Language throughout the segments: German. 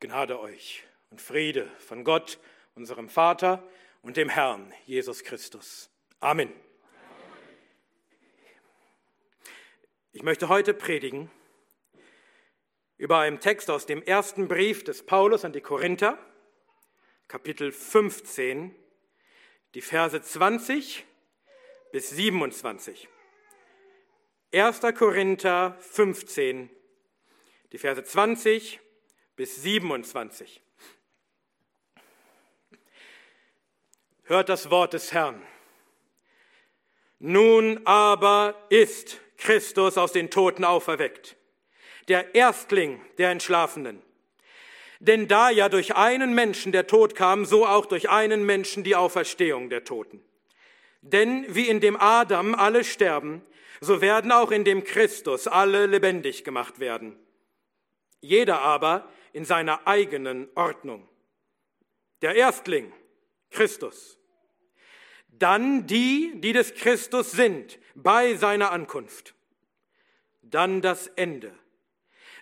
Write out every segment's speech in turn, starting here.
Gnade euch und Friede von Gott, unserem Vater und dem Herrn Jesus Christus. Amen. Ich möchte heute predigen über einen Text aus dem ersten Brief des Paulus an die Korinther, Kapitel 15, die Verse 20 bis 27. 1. Korinther 15, die Verse 20 bis 27. Hört das Wort des Herrn. Nun aber ist Christus aus den Toten auferweckt, der Erstling der Entschlafenen. Denn da ja durch einen Menschen der Tod kam, so auch durch einen Menschen die Auferstehung der Toten. Denn wie in dem Adam alle sterben, so werden auch in dem Christus alle lebendig gemacht werden. Jeder aber in seiner eigenen Ordnung. Der Erstling, Christus. Dann die, die des Christus sind, bei seiner Ankunft. Dann das Ende,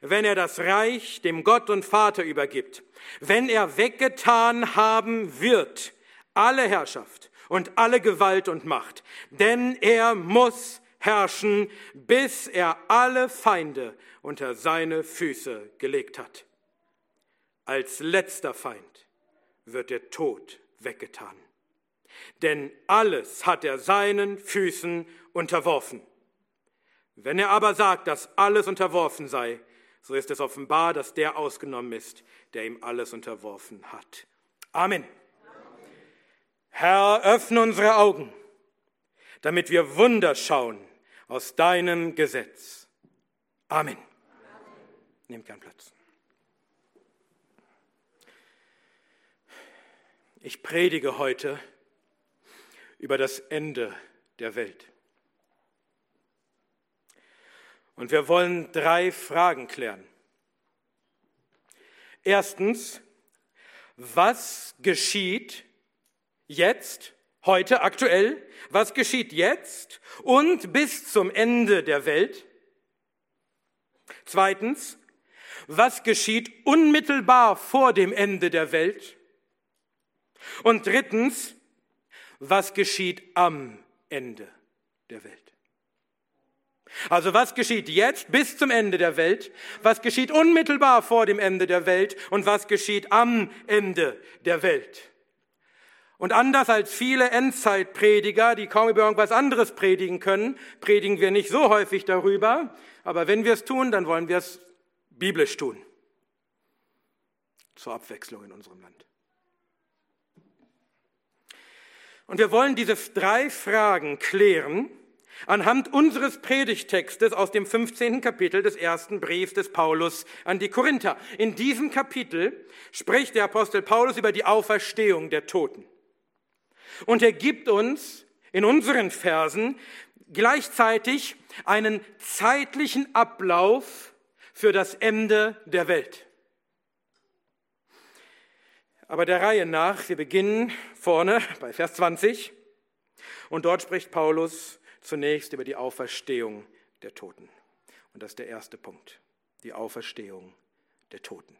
wenn er das Reich dem Gott und Vater übergibt, wenn er weggetan haben wird alle Herrschaft und alle Gewalt und Macht, denn er muss herrschen, bis er alle Feinde unter seine Füße gelegt hat. Als letzter Feind wird der Tod weggetan. Denn alles hat er seinen Füßen unterworfen. Wenn er aber sagt, dass alles unterworfen sei, so ist es offenbar, dass der ausgenommen ist, der ihm alles unterworfen hat. Amen. Amen. Herr, öffne unsere Augen, damit wir Wunder schauen aus deinem Gesetz. Amen. Amen. Nehmt gern Platz. Ich predige heute über das Ende der Welt. Und wir wollen drei Fragen klären. Erstens, was geschieht jetzt, heute, aktuell? Was geschieht jetzt und bis zum Ende der Welt? Zweitens, was geschieht unmittelbar vor dem Ende der Welt? Und drittens, was geschieht am Ende der Welt? Also was geschieht jetzt bis zum Ende der Welt? Was geschieht unmittelbar vor dem Ende der Welt? Und was geschieht am Ende der Welt? Und anders als viele Endzeitprediger, die kaum über irgendwas anderes predigen können, predigen wir nicht so häufig darüber. Aber wenn wir es tun, dann wollen wir es biblisch tun. Zur Abwechslung in unserem Land. Und wir wollen diese drei Fragen klären anhand unseres Predigtextes aus dem 15. Kapitel des ersten Briefs des Paulus an die Korinther. In diesem Kapitel spricht der Apostel Paulus über die Auferstehung der Toten. Und er gibt uns in unseren Versen gleichzeitig einen zeitlichen Ablauf für das Ende der Welt. Aber der Reihe nach, wir beginnen vorne bei Vers 20 und dort spricht Paulus zunächst über die Auferstehung der Toten. Und das ist der erste Punkt, die Auferstehung der Toten.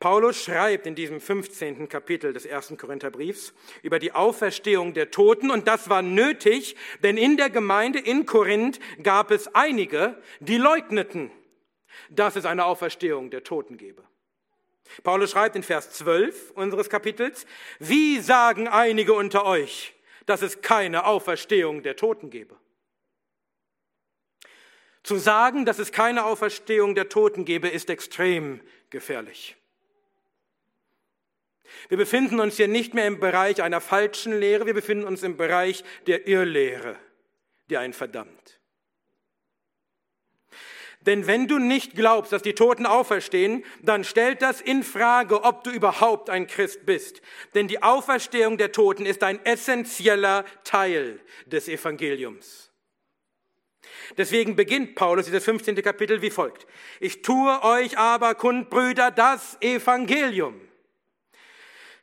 Paulus schreibt in diesem 15. Kapitel des ersten Korintherbriefs über die Auferstehung der Toten und das war nötig, denn in der Gemeinde in Korinth gab es einige, die leugneten, dass es eine Auferstehung der Toten gebe. Paulus schreibt in Vers 12 unseres Kapitels, wie sagen einige unter euch, dass es keine Auferstehung der Toten gebe? Zu sagen, dass es keine Auferstehung der Toten gebe, ist extrem gefährlich. Wir befinden uns hier nicht mehr im Bereich einer falschen Lehre, wir befinden uns im Bereich der Irrlehre, die einen verdammt. Denn wenn du nicht glaubst, dass die Toten auferstehen, dann stellt das in Frage, ob du überhaupt ein Christ bist. Denn die Auferstehung der Toten ist ein essentieller Teil des Evangeliums. Deswegen beginnt Paulus dieses 15. Kapitel wie folgt. Ich tue euch aber kund, Brüder, das Evangelium,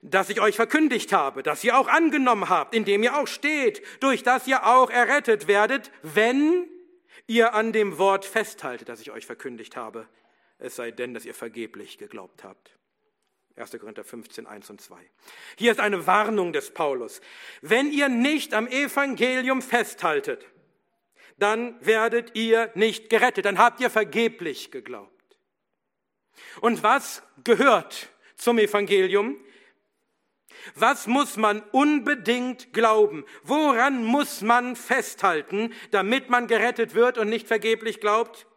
das ich euch verkündigt habe, das ihr auch angenommen habt, in dem ihr auch steht, durch das ihr auch errettet werdet, wenn ihr an dem Wort festhaltet, das ich euch verkündigt habe, es sei denn, dass ihr vergeblich geglaubt habt. 1. Korinther 15, 1 und 2. Hier ist eine Warnung des Paulus. Wenn ihr nicht am Evangelium festhaltet, dann werdet ihr nicht gerettet, dann habt ihr vergeblich geglaubt. Und was gehört zum Evangelium? Was muss man unbedingt glauben? Woran muss man festhalten, damit man gerettet wird und nicht vergeblich glaubt?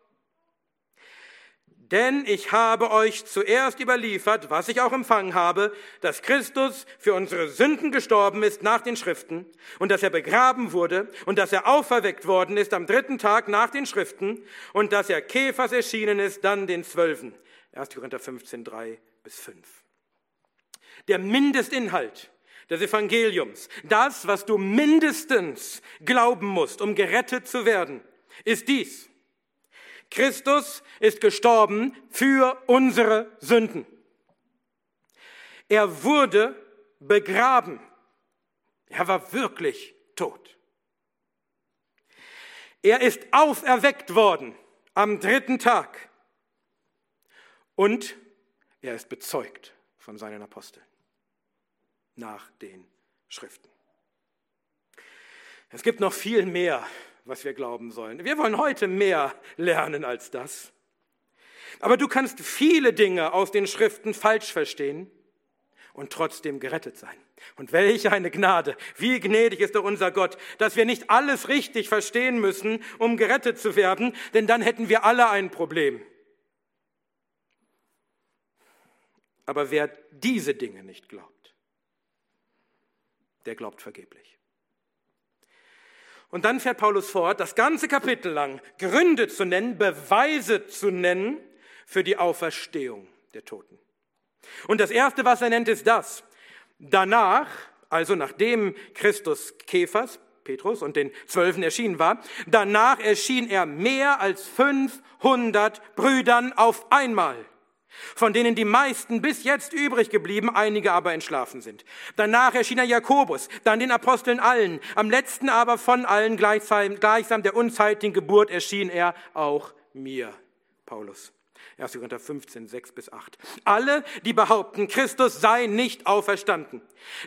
Denn ich habe euch zuerst überliefert, was ich auch empfangen habe, dass Christus für unsere Sünden gestorben ist nach den Schriften und dass er begraben wurde und dass er auferweckt worden ist am dritten Tag nach den Schriften und dass er Käfers erschienen ist, dann den Zwölfen. 1. Korinther 15, 3 bis 5. Der Mindestinhalt des Evangeliums, das, was du mindestens glauben musst, um gerettet zu werden, ist dies. Christus ist gestorben für unsere Sünden. Er wurde begraben. Er war wirklich tot. Er ist auferweckt worden am dritten Tag. Und er ist bezeugt von seinen Aposteln nach den Schriften. Es gibt noch viel mehr, was wir glauben sollen. Wir wollen heute mehr lernen als das. Aber du kannst viele Dinge aus den Schriften falsch verstehen und trotzdem gerettet sein. Und welch eine Gnade, wie gnädig ist doch unser Gott, dass wir nicht alles richtig verstehen müssen, um gerettet zu werden, denn dann hätten wir alle ein Problem. Aber wer diese Dinge nicht glaubt, der glaubt vergeblich. Und dann fährt Paulus fort, das ganze Kapitel lang Gründe zu nennen, Beweise zu nennen für die Auferstehung der Toten. Und das Erste, was er nennt, ist das. Danach, also nachdem Christus Käfers, Petrus und den Zwölfen erschienen war, danach erschien er mehr als 500 Brüdern auf einmal von denen die meisten bis jetzt übrig geblieben, einige aber entschlafen sind. Danach erschien er Jakobus, dann den Aposteln allen, am letzten aber von allen gleichsam, der unzeitigen Geburt erschien er auch mir, Paulus. 1. Korinther 15, 6 bis 8. Alle, die behaupten, Christus sei nicht auferstanden.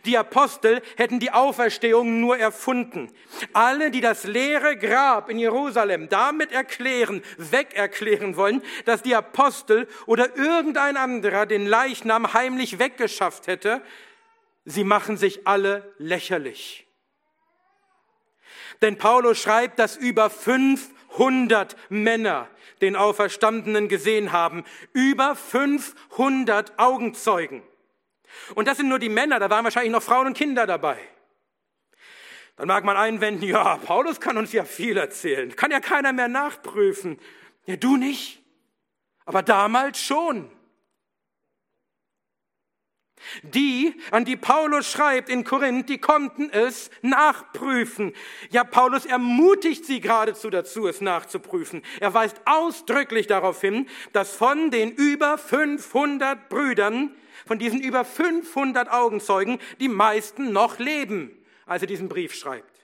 Die Apostel hätten die Auferstehung nur erfunden. Alle, die das leere Grab in Jerusalem damit erklären, wegerklären wollen, dass die Apostel oder irgendein anderer den Leichnam heimlich weggeschafft hätte, sie machen sich alle lächerlich. Denn Paulus schreibt, dass über 500 Männer den Auferstandenen gesehen haben. Über 500 Augenzeugen. Und das sind nur die Männer, da waren wahrscheinlich noch Frauen und Kinder dabei. Dann mag man einwenden, ja, Paulus kann uns ja viel erzählen, kann ja keiner mehr nachprüfen. Ja, du nicht, aber damals schon. Die, an die Paulus schreibt in Korinth, die konnten es nachprüfen. Ja, Paulus ermutigt sie geradezu dazu, es nachzuprüfen. Er weist ausdrücklich darauf hin, dass von den über 500 Brüdern, von diesen über 500 Augenzeugen, die meisten noch leben, als er diesen Brief schreibt.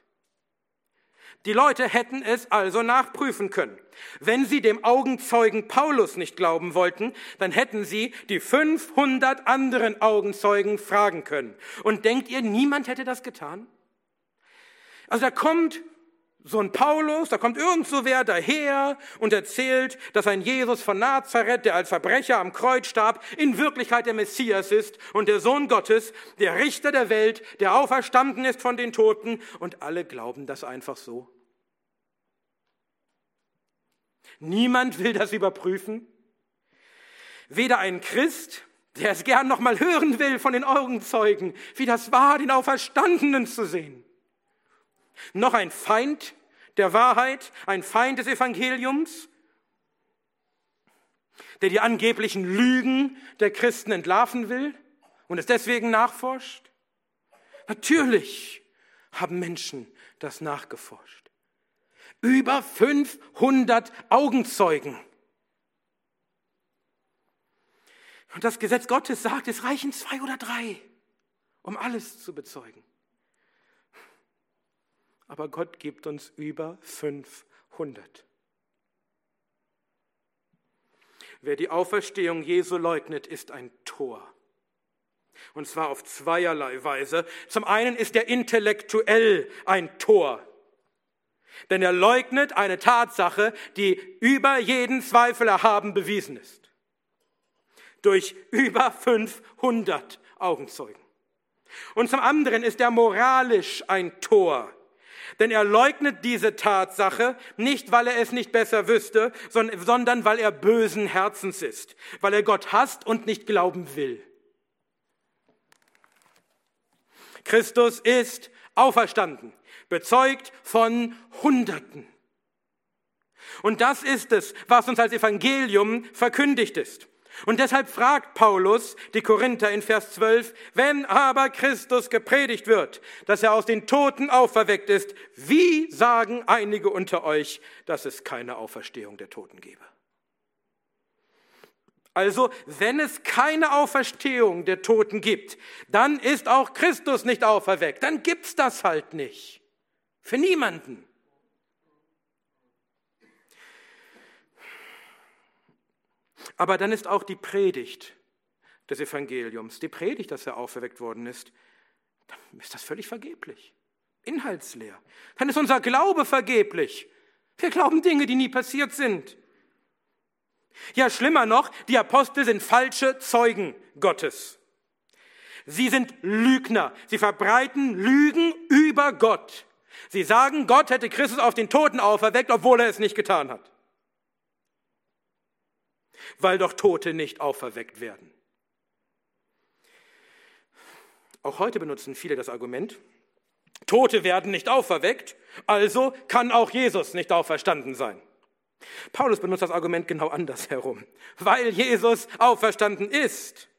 Die Leute hätten es also nachprüfen können. Wenn sie dem Augenzeugen Paulus nicht glauben wollten, dann hätten sie die 500 anderen Augenzeugen fragen können. Und denkt ihr, niemand hätte das getan? Also da kommt so ein Paulus, da kommt irgend so wer daher und erzählt, dass ein Jesus von Nazareth, der als Verbrecher am Kreuz starb, in Wirklichkeit der Messias ist und der Sohn Gottes, der Richter der Welt, der auferstanden ist von den Toten und alle glauben das einfach so. Niemand will das überprüfen. Weder ein Christ, der es gern noch mal hören will von den Augenzeugen, wie das war, den Auferstandenen zu sehen noch ein Feind der Wahrheit, ein Feind des Evangeliums, der die angeblichen Lügen der Christen entlarven will und es deswegen nachforscht? Natürlich haben Menschen das nachgeforscht. Über 500 Augenzeugen. Und das Gesetz Gottes sagt, es reichen zwei oder drei, um alles zu bezeugen aber Gott gibt uns über 500. Wer die Auferstehung Jesu leugnet, ist ein Tor. Und zwar auf zweierlei Weise. Zum einen ist er intellektuell ein Tor. Denn er leugnet eine Tatsache, die über jeden Zweifel erhaben bewiesen ist. Durch über 500 Augenzeugen. Und zum anderen ist er moralisch ein Tor. Denn er leugnet diese Tatsache nicht, weil er es nicht besser wüsste, sondern weil er bösen Herzens ist, weil er Gott hasst und nicht glauben will. Christus ist auferstanden, bezeugt von Hunderten. Und das ist es, was uns als Evangelium verkündigt ist. Und deshalb fragt Paulus die Korinther in Vers 12, wenn aber Christus gepredigt wird, dass er aus den Toten auferweckt ist, wie sagen einige unter euch, dass es keine Auferstehung der Toten gebe? Also, wenn es keine Auferstehung der Toten gibt, dann ist auch Christus nicht auferweckt. Dann gibt's das halt nicht. Für niemanden. Aber dann ist auch die Predigt des Evangeliums, die Predigt, dass er auferweckt worden ist, dann ist das völlig vergeblich, inhaltsleer. Dann ist unser Glaube vergeblich. Wir glauben Dinge, die nie passiert sind. Ja, schlimmer noch, die Apostel sind falsche Zeugen Gottes. Sie sind Lügner. Sie verbreiten Lügen über Gott. Sie sagen, Gott hätte Christus auf den Toten auferweckt, obwohl er es nicht getan hat weil doch Tote nicht auferweckt werden. Auch heute benutzen viele das Argument, Tote werden nicht auferweckt, also kann auch Jesus nicht auferstanden sein. Paulus benutzt das Argument genau andersherum, weil Jesus auferstanden ist,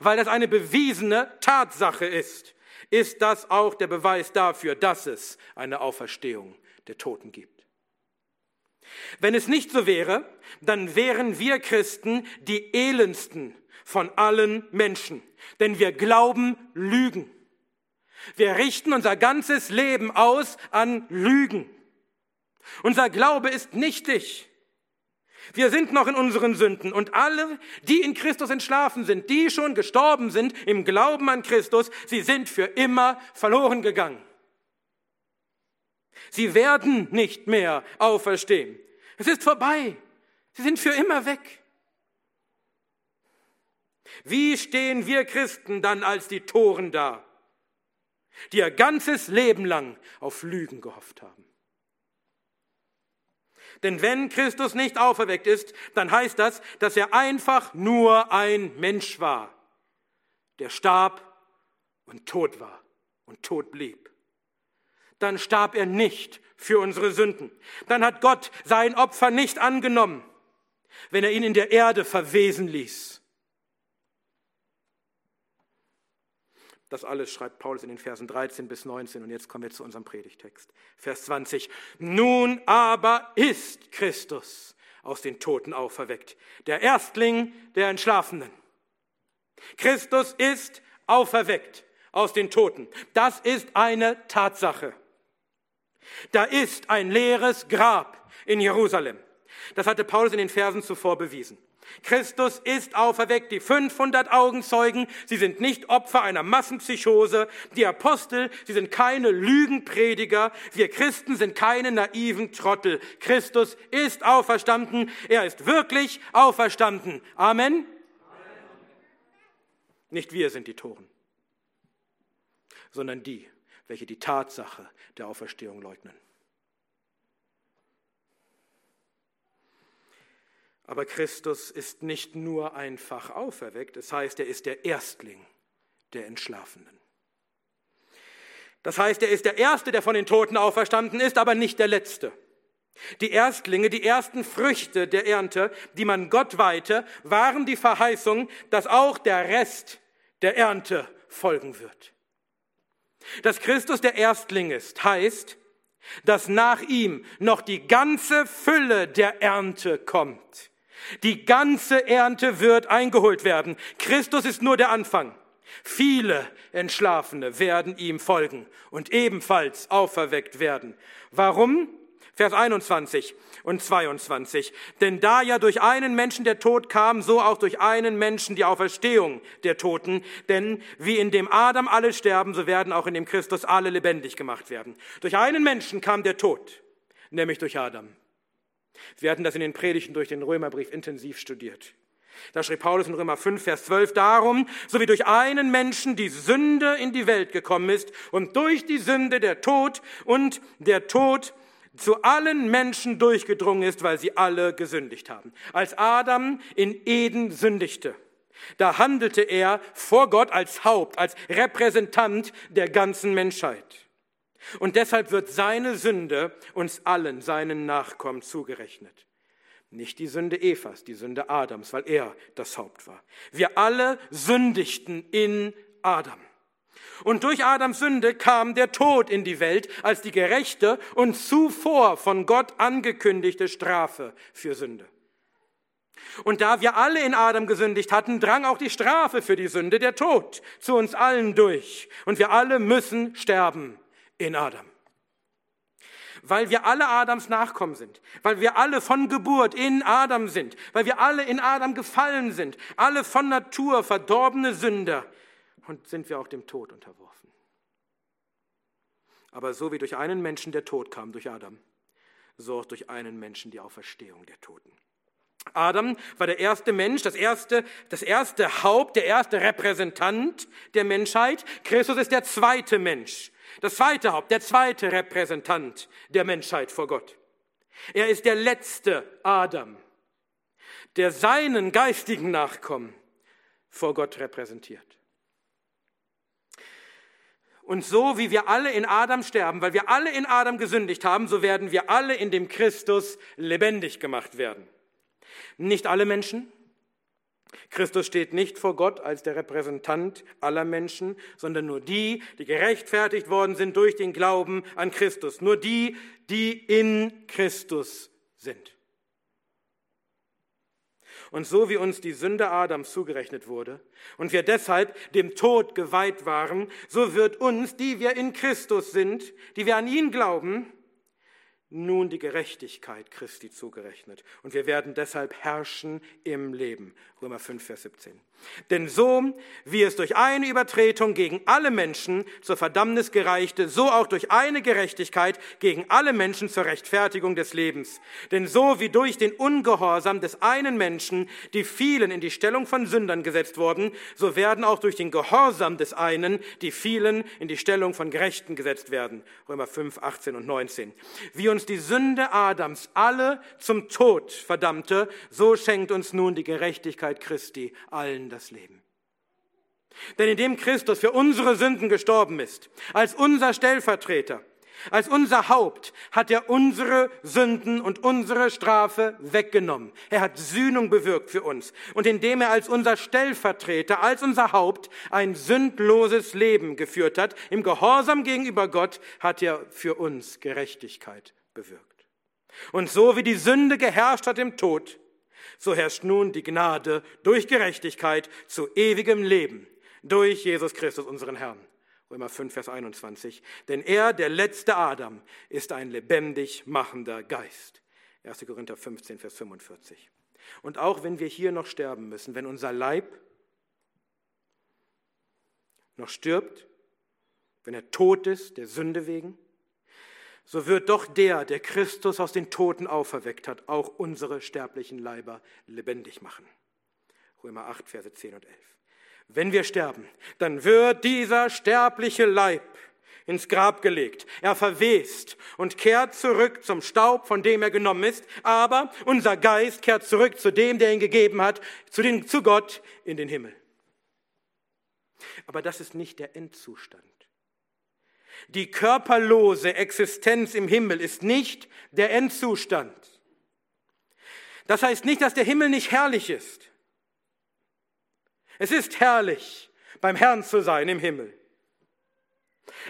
weil das eine bewiesene Tatsache ist, ist das auch der Beweis dafür, dass es eine Auferstehung der Toten gibt. Wenn es nicht so wäre, dann wären wir Christen die elendsten von allen Menschen, denn wir glauben Lügen. Wir richten unser ganzes Leben aus an Lügen. Unser Glaube ist nichtig. Wir sind noch in unseren Sünden und alle, die in Christus entschlafen sind, die schon gestorben sind im Glauben an Christus, sie sind für immer verloren gegangen. Sie werden nicht mehr auferstehen. Es ist vorbei. Sie sind für immer weg. Wie stehen wir Christen dann als die Toren da, die ihr ganzes Leben lang auf Lügen gehofft haben? Denn wenn Christus nicht auferweckt ist, dann heißt das, dass er einfach nur ein Mensch war, der starb und tot war und tot blieb dann starb er nicht für unsere Sünden. Dann hat Gott sein Opfer nicht angenommen, wenn er ihn in der Erde verwesen ließ. Das alles schreibt Paulus in den Versen 13 bis 19 und jetzt kommen wir zu unserem Predigtext. Vers 20. Nun aber ist Christus aus den Toten auferweckt, der Erstling der Entschlafenen. Christus ist auferweckt aus den Toten. Das ist eine Tatsache. Da ist ein leeres Grab in Jerusalem. Das hatte Paulus in den Versen zuvor bewiesen. Christus ist auferweckt, die 500 Augenzeugen, sie sind nicht Opfer einer Massenpsychose, die Apostel, sie sind keine Lügenprediger, wir Christen sind keine naiven Trottel. Christus ist auferstanden, er ist wirklich auferstanden. Amen. Amen. Nicht wir sind die Toren, sondern die, welche die Tatsache der Auferstehung leugnen. Aber Christus ist nicht nur einfach auferweckt, es heißt, er ist der Erstling der Entschlafenen. Das heißt, er ist der Erste, der von den Toten auferstanden ist, aber nicht der Letzte. Die Erstlinge, die ersten Früchte der Ernte, die man Gott weihte, waren die Verheißung, dass auch der Rest der Ernte folgen wird. Dass Christus der Erstling ist, heißt, dass nach ihm noch die ganze Fülle der Ernte kommt. Die ganze Ernte wird eingeholt werden. Christus ist nur der Anfang. Viele Entschlafene werden ihm folgen und ebenfalls auferweckt werden. Warum? Vers 21 und 22. Denn da ja durch einen Menschen der Tod kam, so auch durch einen Menschen die Auferstehung der Toten. Denn wie in dem Adam alle sterben, so werden auch in dem Christus alle lebendig gemacht werden. Durch einen Menschen kam der Tod, nämlich durch Adam. Wir hatten das in den Predigten durch den Römerbrief intensiv studiert. Da schrieb Paulus in Römer 5, Vers 12 darum, so wie durch einen Menschen die Sünde in die Welt gekommen ist und durch die Sünde der Tod und der Tod zu allen Menschen durchgedrungen ist, weil sie alle gesündigt haben. Als Adam in Eden sündigte, da handelte er vor Gott als Haupt, als Repräsentant der ganzen Menschheit. Und deshalb wird seine Sünde uns allen, seinen Nachkommen, zugerechnet. Nicht die Sünde Evas, die Sünde Adams, weil er das Haupt war. Wir alle sündigten in Adam. Und durch Adams Sünde kam der Tod in die Welt als die gerechte und zuvor von Gott angekündigte Strafe für Sünde. Und da wir alle in Adam gesündigt hatten, drang auch die Strafe für die Sünde, der Tod, zu uns allen durch. Und wir alle müssen sterben in Adam. Weil wir alle Adams Nachkommen sind, weil wir alle von Geburt in Adam sind, weil wir alle in Adam gefallen sind, alle von Natur verdorbene Sünder, und sind wir auch dem Tod unterworfen. Aber so wie durch einen Menschen der Tod kam, durch Adam, so auch durch einen Menschen die Auferstehung der Toten. Adam war der erste Mensch, das erste, das erste Haupt, der erste Repräsentant der Menschheit. Christus ist der zweite Mensch, das zweite Haupt, der zweite Repräsentant der Menschheit vor Gott. Er ist der letzte Adam, der seinen geistigen Nachkommen vor Gott repräsentiert. Und so wie wir alle in Adam sterben, weil wir alle in Adam gesündigt haben, so werden wir alle in dem Christus lebendig gemacht werden. Nicht alle Menschen. Christus steht nicht vor Gott als der Repräsentant aller Menschen, sondern nur die, die gerechtfertigt worden sind durch den Glauben an Christus. Nur die, die in Christus sind. Und so wie uns die Sünde Adams zugerechnet wurde und wir deshalb dem Tod geweiht waren, so wird uns, die wir in Christus sind, die wir an ihn glauben, nun die Gerechtigkeit Christi zugerechnet. Und wir werden deshalb herrschen im Leben. Römer 5, Vers 17. Denn so, wie es durch eine Übertretung gegen alle Menschen zur Verdammnis gereichte, so auch durch eine Gerechtigkeit gegen alle Menschen zur Rechtfertigung des Lebens. Denn so wie durch den Ungehorsam des einen Menschen die vielen in die Stellung von Sündern gesetzt wurden, so werden auch durch den Gehorsam des einen die vielen in die Stellung von Gerechten gesetzt werden. Römer 5, 18 und 19. Wie uns die Sünde Adams alle zum Tod verdammte, so schenkt uns nun die Gerechtigkeit Christi allen das Leben. Denn indem Christus für unsere Sünden gestorben ist, als unser Stellvertreter, als unser Haupt hat er unsere Sünden und unsere Strafe weggenommen. Er hat Sühnung bewirkt für uns. Und indem er als unser Stellvertreter, als unser Haupt ein sündloses Leben geführt hat, im Gehorsam gegenüber Gott, hat er für uns Gerechtigkeit bewirkt. Und so wie die Sünde geherrscht hat im Tod, so herrscht nun die Gnade durch Gerechtigkeit zu ewigem Leben durch Jesus Christus, unseren Herrn. Römer 5, Vers 21. Denn er, der letzte Adam, ist ein lebendig machender Geist. 1. Korinther 15, Vers 45. Und auch wenn wir hier noch sterben müssen, wenn unser Leib noch stirbt, wenn er tot ist, der Sünde wegen, so wird doch der, der Christus aus den Toten auferweckt hat, auch unsere sterblichen Leiber lebendig machen. Römer 8, Verse 10 und 11. Wenn wir sterben, dann wird dieser sterbliche Leib ins Grab gelegt. Er verwest und kehrt zurück zum Staub, von dem er genommen ist. Aber unser Geist kehrt zurück zu dem, der ihn gegeben hat, zu, den, zu Gott in den Himmel. Aber das ist nicht der Endzustand. Die körperlose Existenz im Himmel ist nicht der Endzustand. Das heißt nicht, dass der Himmel nicht herrlich ist. Es ist herrlich, beim Herrn zu sein im Himmel.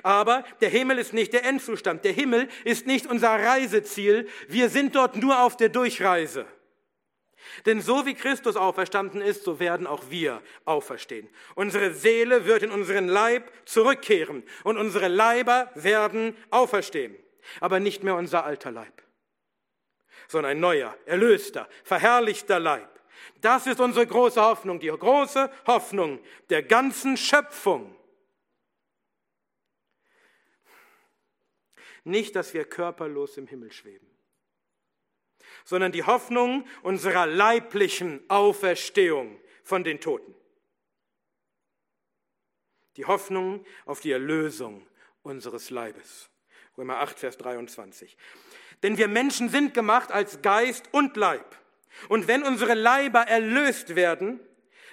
Aber der Himmel ist nicht der Endzustand. Der Himmel ist nicht unser Reiseziel. Wir sind dort nur auf der Durchreise. Denn so wie Christus auferstanden ist, so werden auch wir auferstehen. Unsere Seele wird in unseren Leib zurückkehren und unsere Leiber werden auferstehen. Aber nicht mehr unser alter Leib. sondern ein neuer, erlöster, verherrlichter Leib. Das ist unsere große Hoffnung, die große Hoffnung der ganzen Schöpfung. Nicht, dass wir körperlos im Himmel schweben, sondern die Hoffnung unserer leiblichen Auferstehung von den Toten. Die Hoffnung auf die Erlösung unseres Leibes. Römer 8, Vers 23. Denn wir Menschen sind gemacht als Geist und Leib. Und wenn unsere Leiber erlöst werden,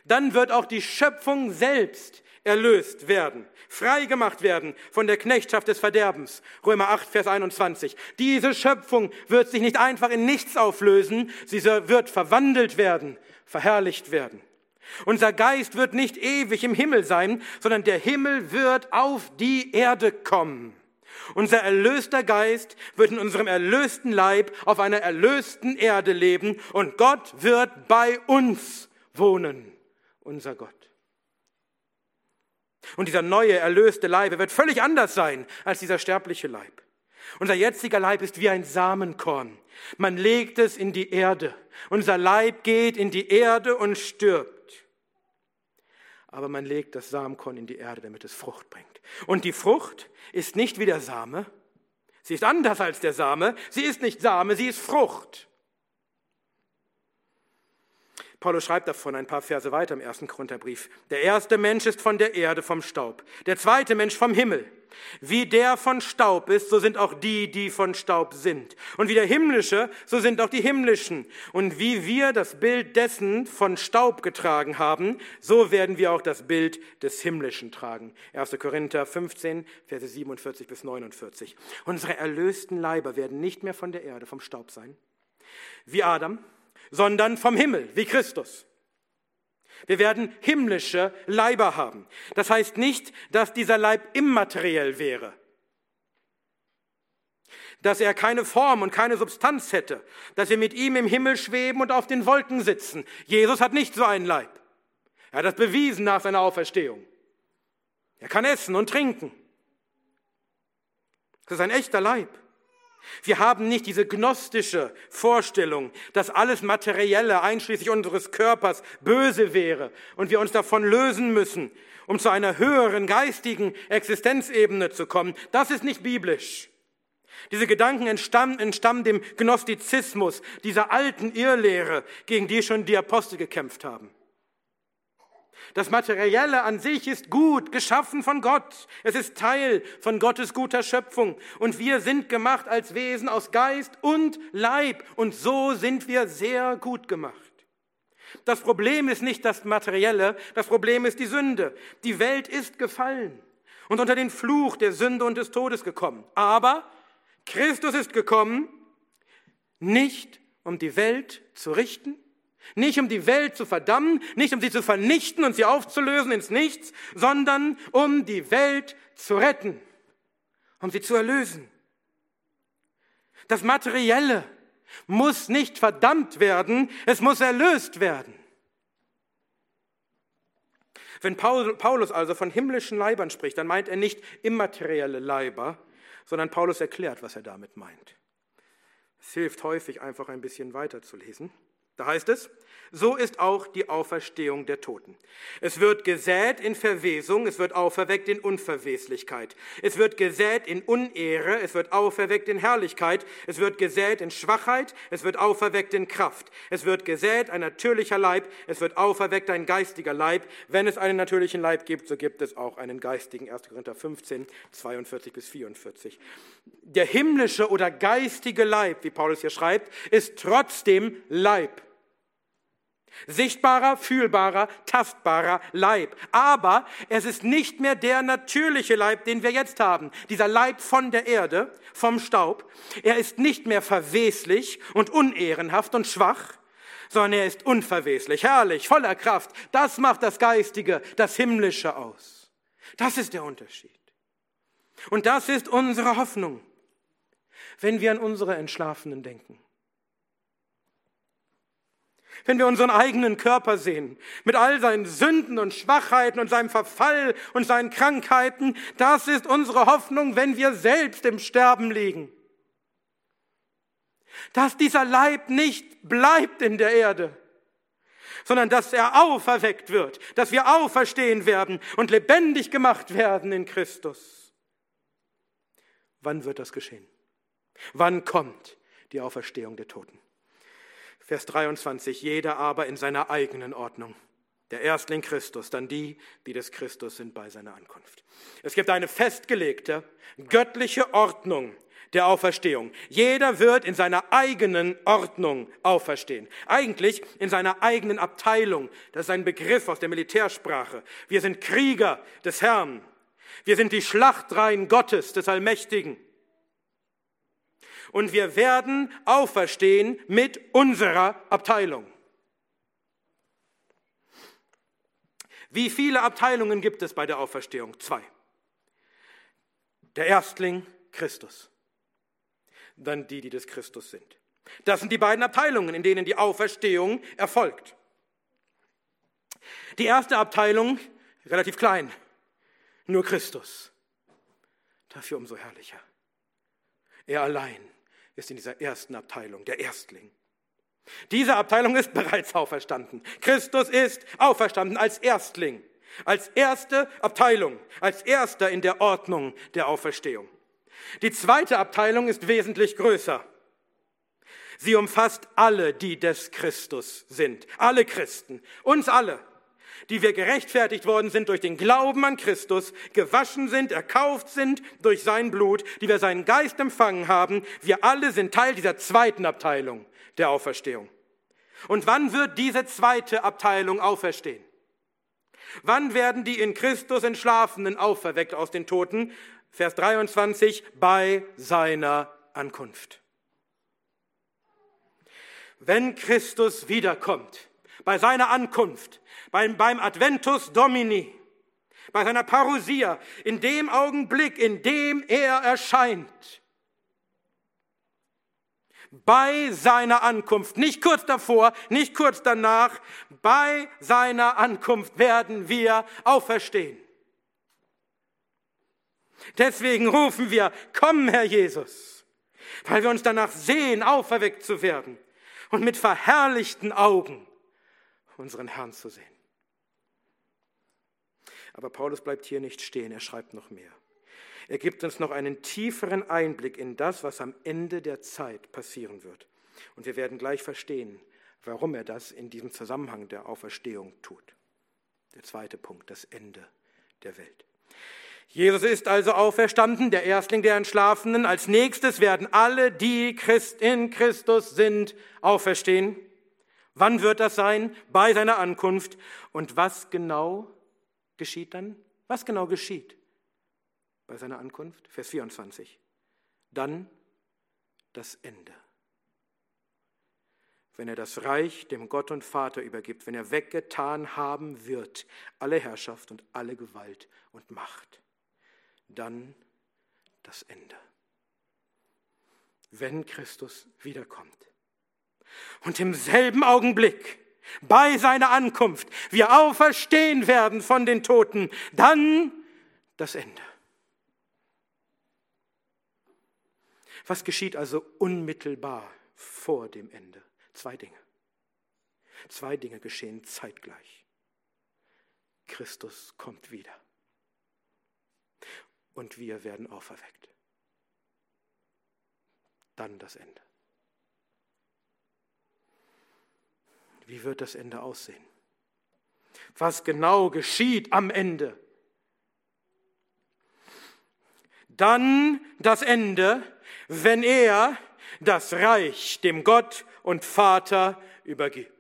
dann wird auch die Schöpfung selbst erlöst werden, frei gemacht werden von der Knechtschaft des Verderbens. Römer 8, Vers 21. Diese Schöpfung wird sich nicht einfach in nichts auflösen, sie wird verwandelt werden, verherrlicht werden. Unser Geist wird nicht ewig im Himmel sein, sondern der Himmel wird auf die Erde kommen. Unser erlöster Geist wird in unserem erlösten Leib auf einer erlösten Erde leben und Gott wird bei uns wohnen, unser Gott. Und dieser neue, erlöste Leib wird völlig anders sein als dieser sterbliche Leib. Unser jetziger Leib ist wie ein Samenkorn. Man legt es in die Erde. Unser Leib geht in die Erde und stirbt. Aber man legt das Samenkorn in die Erde, damit es Frucht bringt. Und die Frucht ist nicht wie der Same. Sie ist anders als der Same. Sie ist nicht Same, sie ist Frucht. Paulus schreibt davon ein paar Verse weiter im ersten Korintherbrief. Der erste Mensch ist von der Erde, vom Staub. Der zweite Mensch vom Himmel. Wie der von Staub ist, so sind auch die, die von Staub sind. Und wie der himmlische, so sind auch die himmlischen. Und wie wir das Bild dessen von Staub getragen haben, so werden wir auch das Bild des himmlischen tragen. 1. Korinther 15, Verse 47 bis 49. Unsere erlösten Leiber werden nicht mehr von der Erde, vom Staub sein. Wie Adam, sondern vom Himmel, wie Christus. Wir werden himmlische Leiber haben. Das heißt nicht, dass dieser Leib immateriell wäre, dass er keine Form und keine Substanz hätte, dass wir mit ihm im Himmel schweben und auf den Wolken sitzen. Jesus hat nicht so einen Leib. Er hat das bewiesen nach seiner Auferstehung. Er kann essen und trinken. Das ist ein echter Leib. Wir haben nicht diese gnostische Vorstellung, dass alles Materielle, einschließlich unseres Körpers, böse wäre und wir uns davon lösen müssen, um zu einer höheren geistigen Existenzebene zu kommen. Das ist nicht biblisch. Diese Gedanken entstammen, entstammen dem Gnostizismus, dieser alten Irrlehre, gegen die schon die Apostel gekämpft haben. Das Materielle an sich ist gut, geschaffen von Gott. Es ist Teil von Gottes guter Schöpfung. Und wir sind gemacht als Wesen aus Geist und Leib. Und so sind wir sehr gut gemacht. Das Problem ist nicht das Materielle, das Problem ist die Sünde. Die Welt ist gefallen und unter den Fluch der Sünde und des Todes gekommen. Aber Christus ist gekommen, nicht um die Welt zu richten, nicht um die Welt zu verdammen, nicht um sie zu vernichten und sie aufzulösen ins Nichts, sondern um die Welt zu retten, um sie zu erlösen. Das Materielle muss nicht verdammt werden, es muss erlöst werden. Wenn Paulus also von himmlischen Leibern spricht, dann meint er nicht immaterielle Leiber, sondern Paulus erklärt, was er damit meint. Es hilft häufig, einfach ein bisschen weiterzulesen. Da heißt es, so ist auch die Auferstehung der Toten. Es wird gesät in Verwesung, es wird auferweckt in Unverweslichkeit. Es wird gesät in Unehre, es wird auferweckt in Herrlichkeit. Es wird gesät in Schwachheit, es wird auferweckt in Kraft. Es wird gesät ein natürlicher Leib, es wird auferweckt ein geistiger Leib. Wenn es einen natürlichen Leib gibt, so gibt es auch einen geistigen. 1. Korinther 15, 42 bis 44. Der himmlische oder geistige Leib, wie Paulus hier schreibt, ist trotzdem Leib. Sichtbarer, fühlbarer, tastbarer Leib. Aber es ist nicht mehr der natürliche Leib, den wir jetzt haben. Dieser Leib von der Erde, vom Staub. Er ist nicht mehr verweslich und unehrenhaft und schwach, sondern er ist unverweslich, herrlich, voller Kraft. Das macht das Geistige, das Himmlische aus. Das ist der Unterschied. Und das ist unsere Hoffnung, wenn wir an unsere Entschlafenen denken. Wenn wir unseren eigenen Körper sehen, mit all seinen Sünden und Schwachheiten und seinem Verfall und seinen Krankheiten, das ist unsere Hoffnung, wenn wir selbst im Sterben liegen. dass dieser Leib nicht bleibt in der Erde, sondern dass er auferweckt wird, dass wir auferstehen werden und lebendig gemacht werden in Christus. Wann wird das geschehen? Wann kommt die Auferstehung der Toten? Vers 23, jeder aber in seiner eigenen Ordnung. Der Erstling Christus, dann die, die des Christus sind bei seiner Ankunft. Es gibt eine festgelegte göttliche Ordnung der Auferstehung. Jeder wird in seiner eigenen Ordnung auferstehen. Eigentlich in seiner eigenen Abteilung. Das ist ein Begriff aus der Militärsprache. Wir sind Krieger des Herrn. Wir sind die Schlachtreihen Gottes, des Allmächtigen. Und wir werden auferstehen mit unserer Abteilung. Wie viele Abteilungen gibt es bei der Auferstehung? Zwei. Der Erstling Christus dann die, die des Christus sind. Das sind die beiden Abteilungen, in denen die Auferstehung erfolgt. Die erste Abteilung, relativ klein, nur Christus. Dafür umso herrlicher. Er allein ist in dieser ersten Abteilung, der Erstling. Diese Abteilung ist bereits auferstanden. Christus ist auferstanden als Erstling, als erste Abteilung, als erster in der Ordnung der Auferstehung. Die zweite Abteilung ist wesentlich größer. Sie umfasst alle, die des Christus sind. Alle Christen. Uns alle. Die wir gerechtfertigt worden sind durch den Glauben an Christus, gewaschen sind, erkauft sind durch sein Blut, die wir seinen Geist empfangen haben. Wir alle sind Teil dieser zweiten Abteilung der Auferstehung. Und wann wird diese zweite Abteilung auferstehen? Wann werden die in Christus Entschlafenen auferweckt aus den Toten? Vers 23, bei seiner Ankunft. Wenn Christus wiederkommt, bei seiner Ankunft, beim, beim Adventus Domini, bei seiner Parousia, in dem Augenblick, in dem er erscheint, bei seiner Ankunft, nicht kurz davor, nicht kurz danach, bei seiner Ankunft werden wir auferstehen. Deswegen rufen wir, komm, Herr Jesus, weil wir uns danach sehen, auferweckt zu werden und mit verherrlichten Augen unseren Herrn zu sehen. Aber Paulus bleibt hier nicht stehen, er schreibt noch mehr. Er gibt uns noch einen tieferen Einblick in das, was am Ende der Zeit passieren wird. Und wir werden gleich verstehen, warum er das in diesem Zusammenhang der Auferstehung tut. Der zweite Punkt, das Ende der Welt. Jesus ist also auferstanden, der Erstling der Entschlafenen. Als nächstes werden alle, die in Christus sind, auferstehen. Wann wird das sein? Bei seiner Ankunft. Und was genau geschieht dann? Was genau geschieht bei seiner Ankunft? Vers 24. Dann das Ende. Wenn er das Reich dem Gott und Vater übergibt, wenn er weggetan haben wird, alle Herrschaft und alle Gewalt und Macht dann das Ende. Wenn Christus wiederkommt. Und im selben Augenblick, bei seiner Ankunft, wir auferstehen werden von den Toten, dann das Ende. Was geschieht also unmittelbar vor dem Ende? Zwei Dinge. Zwei Dinge geschehen zeitgleich. Christus kommt wieder und wir werden auferweckt. Dann das Ende. Wie wird das Ende aussehen? Was genau geschieht am Ende? Dann das Ende, wenn er das Reich dem Gott und Vater übergibt.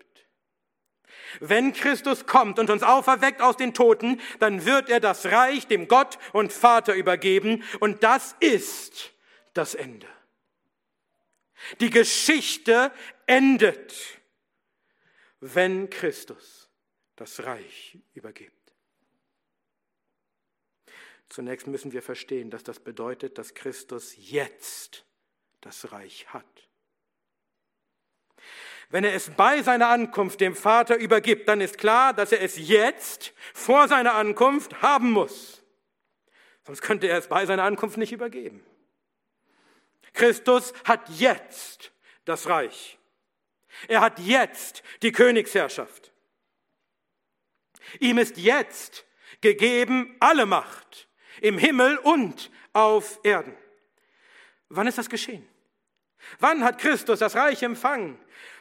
Wenn Christus kommt und uns auferweckt aus den Toten, dann wird er das Reich dem Gott und Vater übergeben und das ist das Ende. Die Geschichte endet, wenn Christus das Reich übergibt. Zunächst müssen wir verstehen, dass das bedeutet, dass Christus jetzt das Reich hat wenn er es bei seiner Ankunft dem Vater übergibt, dann ist klar, dass er es jetzt vor seiner Ankunft haben muss. Sonst könnte er es bei seiner Ankunft nicht übergeben. Christus hat jetzt das Reich. Er hat jetzt die Königsherrschaft. Ihm ist jetzt gegeben alle Macht im Himmel und auf Erden. Wann ist das geschehen? Wann hat Christus das Reich empfangen?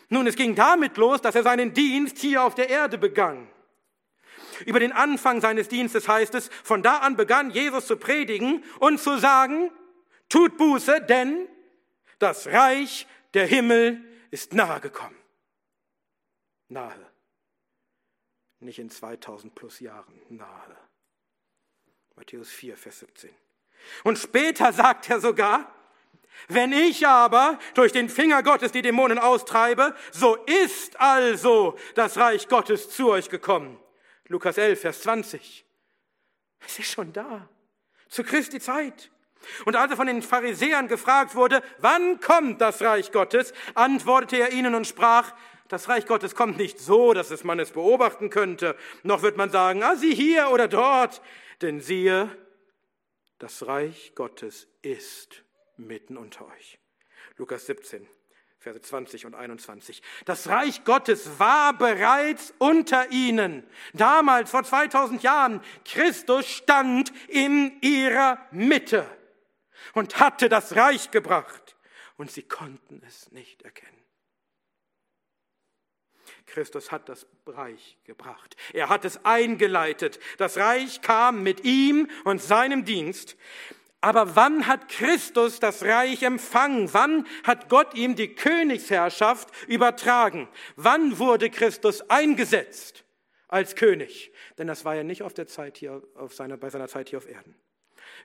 Nun, es ging damit los, dass er seinen Dienst hier auf der Erde begann. Über den Anfang seines Dienstes heißt es, von da an begann Jesus zu predigen und zu sagen, tut Buße, denn das Reich der Himmel ist nahe gekommen. Nahe. Nicht in 2000 plus Jahren, nahe. Matthäus 4, Vers 17. Und später sagt er sogar, wenn ich aber durch den Finger Gottes die Dämonen austreibe, so ist also das Reich Gottes zu euch gekommen. Lukas 11, Vers 20. Es ist schon da. Zu Christi Zeit. Und als er von den Pharisäern gefragt wurde, wann kommt das Reich Gottes, antwortete er ihnen und sprach, das Reich Gottes kommt nicht so, dass es man es beobachten könnte, noch wird man sagen, ah, sie hier oder dort, denn siehe, das Reich Gottes ist mitten unter euch. Lukas 17, Verse 20 und 21. Das Reich Gottes war bereits unter ihnen. Damals, vor 2000 Jahren, Christus stand in ihrer Mitte und hatte das Reich gebracht. Und sie konnten es nicht erkennen. Christus hat das Reich gebracht. Er hat es eingeleitet. Das Reich kam mit ihm und seinem Dienst. Aber wann hat Christus das Reich empfangen? Wann hat Gott ihm die Königsherrschaft übertragen? Wann wurde Christus eingesetzt als König? Denn das war ja nicht auf der Zeit hier, auf seiner, bei seiner Zeit hier auf Erden.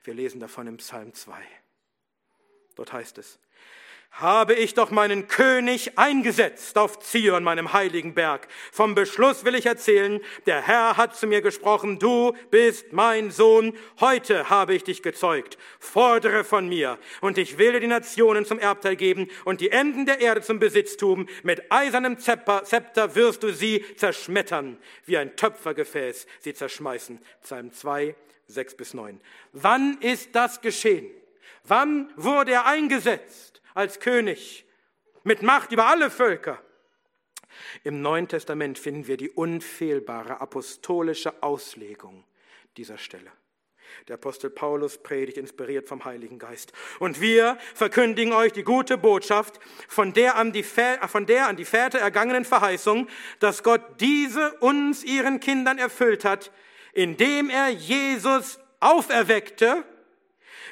Wir lesen davon im Psalm 2. Dort heißt es, habe ich doch meinen König eingesetzt auf Zion, meinem heiligen Berg. Vom Beschluss will ich erzählen, der Herr hat zu mir gesprochen, du bist mein Sohn, heute habe ich dich gezeugt. Fordere von mir, und ich will dir die Nationen zum Erbteil geben und die Enden der Erde zum Besitztum. Mit eisernem Zepter wirst du sie zerschmettern, wie ein Töpfergefäß sie zerschmeißen. Psalm 2, 6 bis 9. Wann ist das geschehen? Wann wurde er eingesetzt? als König mit Macht über alle Völker. Im Neuen Testament finden wir die unfehlbare apostolische Auslegung dieser Stelle. Der Apostel Paulus predigt inspiriert vom Heiligen Geist. Und wir verkündigen euch die gute Botschaft von der an die, von der an die Väter ergangenen Verheißung, dass Gott diese uns ihren Kindern erfüllt hat, indem er Jesus auferweckte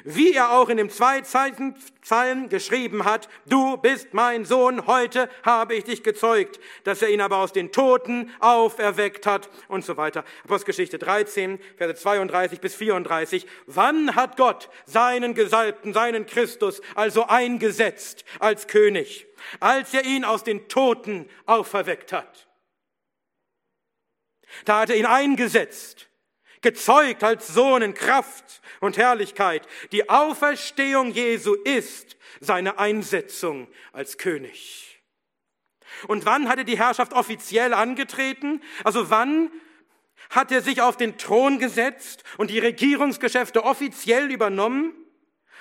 wie er auch in dem zweiten Psalm geschrieben hat, du bist mein Sohn, heute habe ich dich gezeugt, dass er ihn aber aus den Toten auferweckt hat und so weiter. Apostelgeschichte 13, Verse 32 bis 34. Wann hat Gott seinen Gesalbten, seinen Christus also eingesetzt als König? Als er ihn aus den Toten auferweckt hat. Da hat er ihn eingesetzt gezeugt als Sohn in Kraft und Herrlichkeit. Die Auferstehung Jesu ist seine Einsetzung als König. Und wann hat er die Herrschaft offiziell angetreten? Also wann hat er sich auf den Thron gesetzt und die Regierungsgeschäfte offiziell übernommen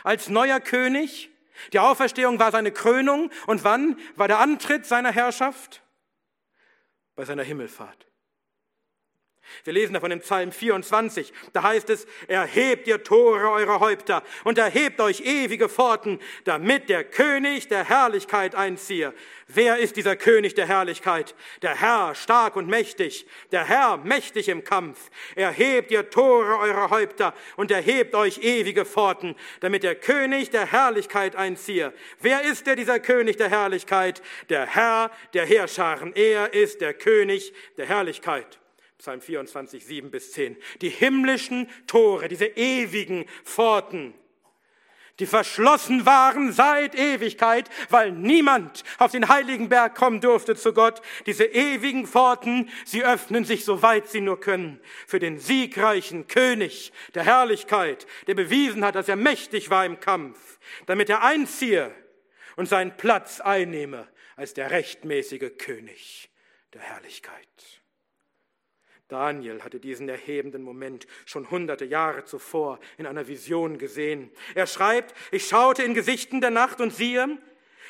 als neuer König? Die Auferstehung war seine Krönung. Und wann war der Antritt seiner Herrschaft? Bei seiner Himmelfahrt. Wir lesen davon im Psalm 24. Da heißt es, erhebt ihr Tore eurer Häupter und erhebt euch ewige Pforten, damit der König der Herrlichkeit einziehe. Wer ist dieser König der Herrlichkeit? Der Herr, stark und mächtig, der Herr, mächtig im Kampf. Erhebt ihr Tore eurer Häupter und erhebt euch ewige Pforten, damit der König der Herrlichkeit einziehe. Wer ist der, dieser König der Herrlichkeit? Der Herr der Heerscharen. Er ist der König der Herrlichkeit. Psalm 24, 7 bis 10. Die himmlischen Tore, diese ewigen Pforten, die verschlossen waren seit Ewigkeit, weil niemand auf den heiligen Berg kommen durfte zu Gott. Diese ewigen Pforten, sie öffnen sich so weit sie nur können für den siegreichen König der Herrlichkeit, der bewiesen hat, dass er mächtig war im Kampf, damit er einziehe und seinen Platz einnehme als der rechtmäßige König der Herrlichkeit. Daniel hatte diesen erhebenden Moment schon hunderte Jahre zuvor in einer Vision gesehen. Er schreibt, ich schaute in Gesichten der Nacht und siehe,